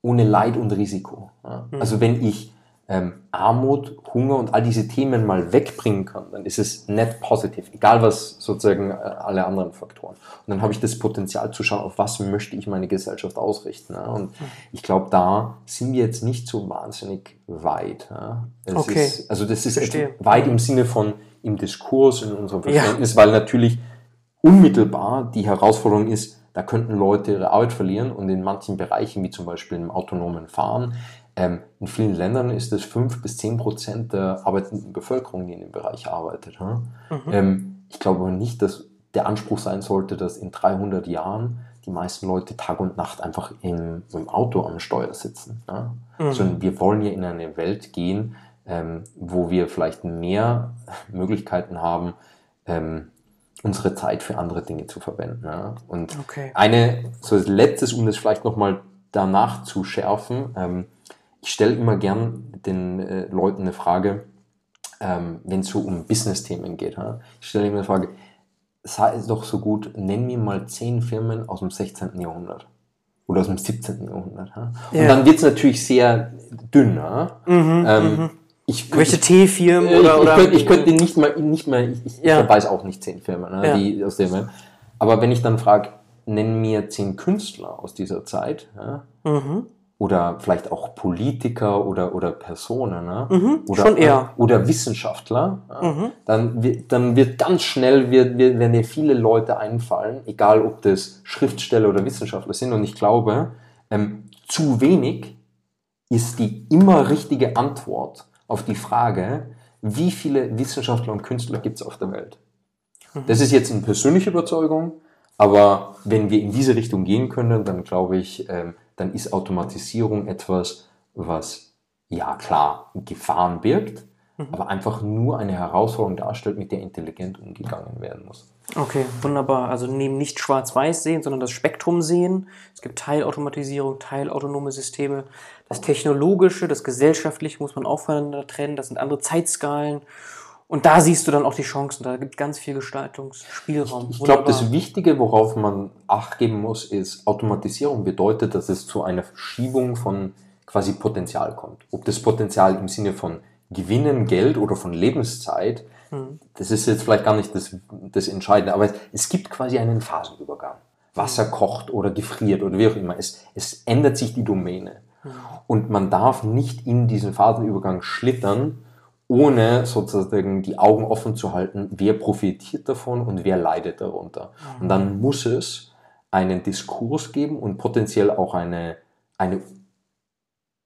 ohne Leid und Risiko. Mhm. Also wenn ich ähm, Armut, Hunger und all diese Themen mal wegbringen kann, dann ist es net positiv, egal was sozusagen äh, alle anderen Faktoren. Und dann habe ich das Potenzial zu schauen, auf was möchte ich meine Gesellschaft ausrichten. Ja? Und ich glaube, da sind wir jetzt nicht so wahnsinnig weit. Ja? okay. Ist, also das ist weit im Sinne von im Diskurs, in unserem Verständnis, ja. weil natürlich unmittelbar die Herausforderung ist, da könnten Leute ihre Arbeit verlieren und in manchen Bereichen, wie zum Beispiel im autonomen Fahren, ähm, in vielen Ländern ist es 5 bis 10 Prozent der arbeitenden Bevölkerung, die in dem Bereich arbeitet. Hm? Mhm. Ähm, ich glaube aber nicht, dass der Anspruch sein sollte, dass in 300 Jahren die meisten Leute Tag und Nacht einfach im, im Auto am Steuer sitzen. Ja? Mhm. Sondern wir wollen ja in eine Welt gehen, ähm, wo wir vielleicht mehr Möglichkeiten haben, ähm, unsere Zeit für andere Dinge zu verwenden. Ja? Und okay. eine, so als letztes, um das vielleicht nochmal danach zu schärfen, ähm, ich stelle immer gern den äh, Leuten eine Frage, ähm, wenn es so um Business-Themen geht. Ha? Ich stelle immer eine Frage, sei es doch so gut, nenn mir mal zehn Firmen aus dem 16. Jahrhundert oder aus dem 17. Jahrhundert. Ha? Ja. Und dann wird es natürlich sehr dünn. Mhm, ähm, mhm. Ich, Welche Teefirmen äh, oder, ich, ich, könnte, ich könnte nicht mal, nicht mal ich, ja. ich weiß auch nicht zehn Firmen, ne, ja. die aus dem. Aber wenn ich dann frage, nenn mir zehn Künstler aus dieser Zeit, ja, mhm oder vielleicht auch Politiker oder, oder Personen ne? mhm, oder, schon eher. oder Wissenschaftler, ja? mhm. dann, dann wird ganz schnell, wird, wird, werden dir viele Leute einfallen, egal ob das Schriftsteller oder Wissenschaftler sind. Und ich glaube, ähm, zu wenig ist die immer richtige Antwort auf die Frage, wie viele Wissenschaftler und Künstler gibt es auf der Welt. Mhm. Das ist jetzt eine persönliche Überzeugung, aber wenn wir in diese Richtung gehen können, dann glaube ich, ähm, dann ist Automatisierung etwas, was ja klar Gefahren birgt, mhm. aber einfach nur eine Herausforderung darstellt, mit der intelligent umgegangen werden muss. Okay, wunderbar. Also neben nicht schwarz-weiß sehen, sondern das Spektrum sehen. Es gibt Teilautomatisierung, teilautonome Systeme. Das Technologische, das Gesellschaftliche muss man auch voneinander trennen. Das sind andere Zeitskalen. Und da siehst du dann auch die Chancen. Da gibt ganz viel Gestaltungsspielraum. Ich, ich glaube, das Wichtige, worauf man Acht geben muss, ist, Automatisierung bedeutet, dass es zu einer Verschiebung von quasi Potenzial kommt. Ob das Potenzial im Sinne von Gewinnen, Geld oder von Lebenszeit, mhm. das ist jetzt vielleicht gar nicht das, das Entscheidende, aber es gibt quasi einen Phasenübergang. Wasser kocht oder gefriert oder wie auch immer. Es, es ändert sich die Domäne. Mhm. Und man darf nicht in diesen Phasenübergang schlittern, ohne sozusagen die Augen offen zu halten, wer profitiert davon und wer leidet darunter. Mhm. Und dann muss es einen Diskurs geben und potenziell auch eine, eine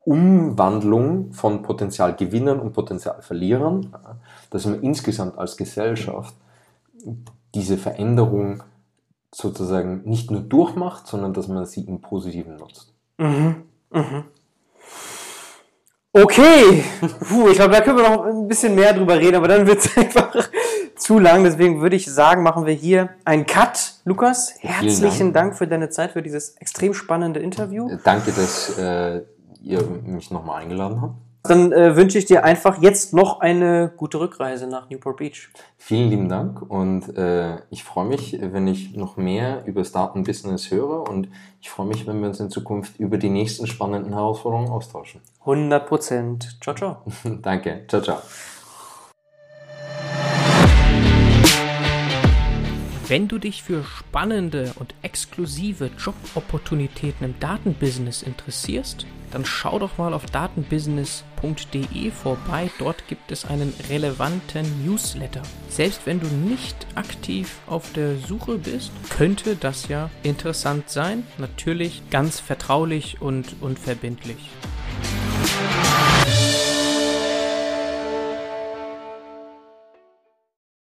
Umwandlung von Potenzialgewinnern und Potenzialverlierern, dass man insgesamt als Gesellschaft diese Veränderung sozusagen nicht nur durchmacht, sondern dass man sie im Positiven nutzt. Mhm. Mhm. Okay, Puh, ich glaube, da können wir noch ein bisschen mehr drüber reden, aber dann wird es (laughs) einfach zu lang. Deswegen würde ich sagen, machen wir hier einen Cut. Lukas, herzlichen Dank. Dank. für deine Zeit, für dieses extrem spannende Interview. Danke, dass äh, ihr mich nochmal eingeladen habt. Dann äh, wünsche ich dir einfach jetzt noch eine gute Rückreise nach Newport Beach. Vielen lieben Dank und äh, ich freue mich, wenn ich noch mehr über das Datenbusiness höre und ich freue mich, wenn wir uns in Zukunft über die nächsten spannenden Herausforderungen austauschen. 100 Prozent. Ciao, ciao. (laughs) Danke. Ciao, ciao. Wenn du dich für spannende und exklusive Jobopportunitäten im Datenbusiness interessierst, dann schau doch mal auf datenbusiness.de vorbei. Dort gibt es einen relevanten Newsletter. Selbst wenn du nicht aktiv auf der Suche bist, könnte das ja interessant sein. Natürlich ganz vertraulich und unverbindlich.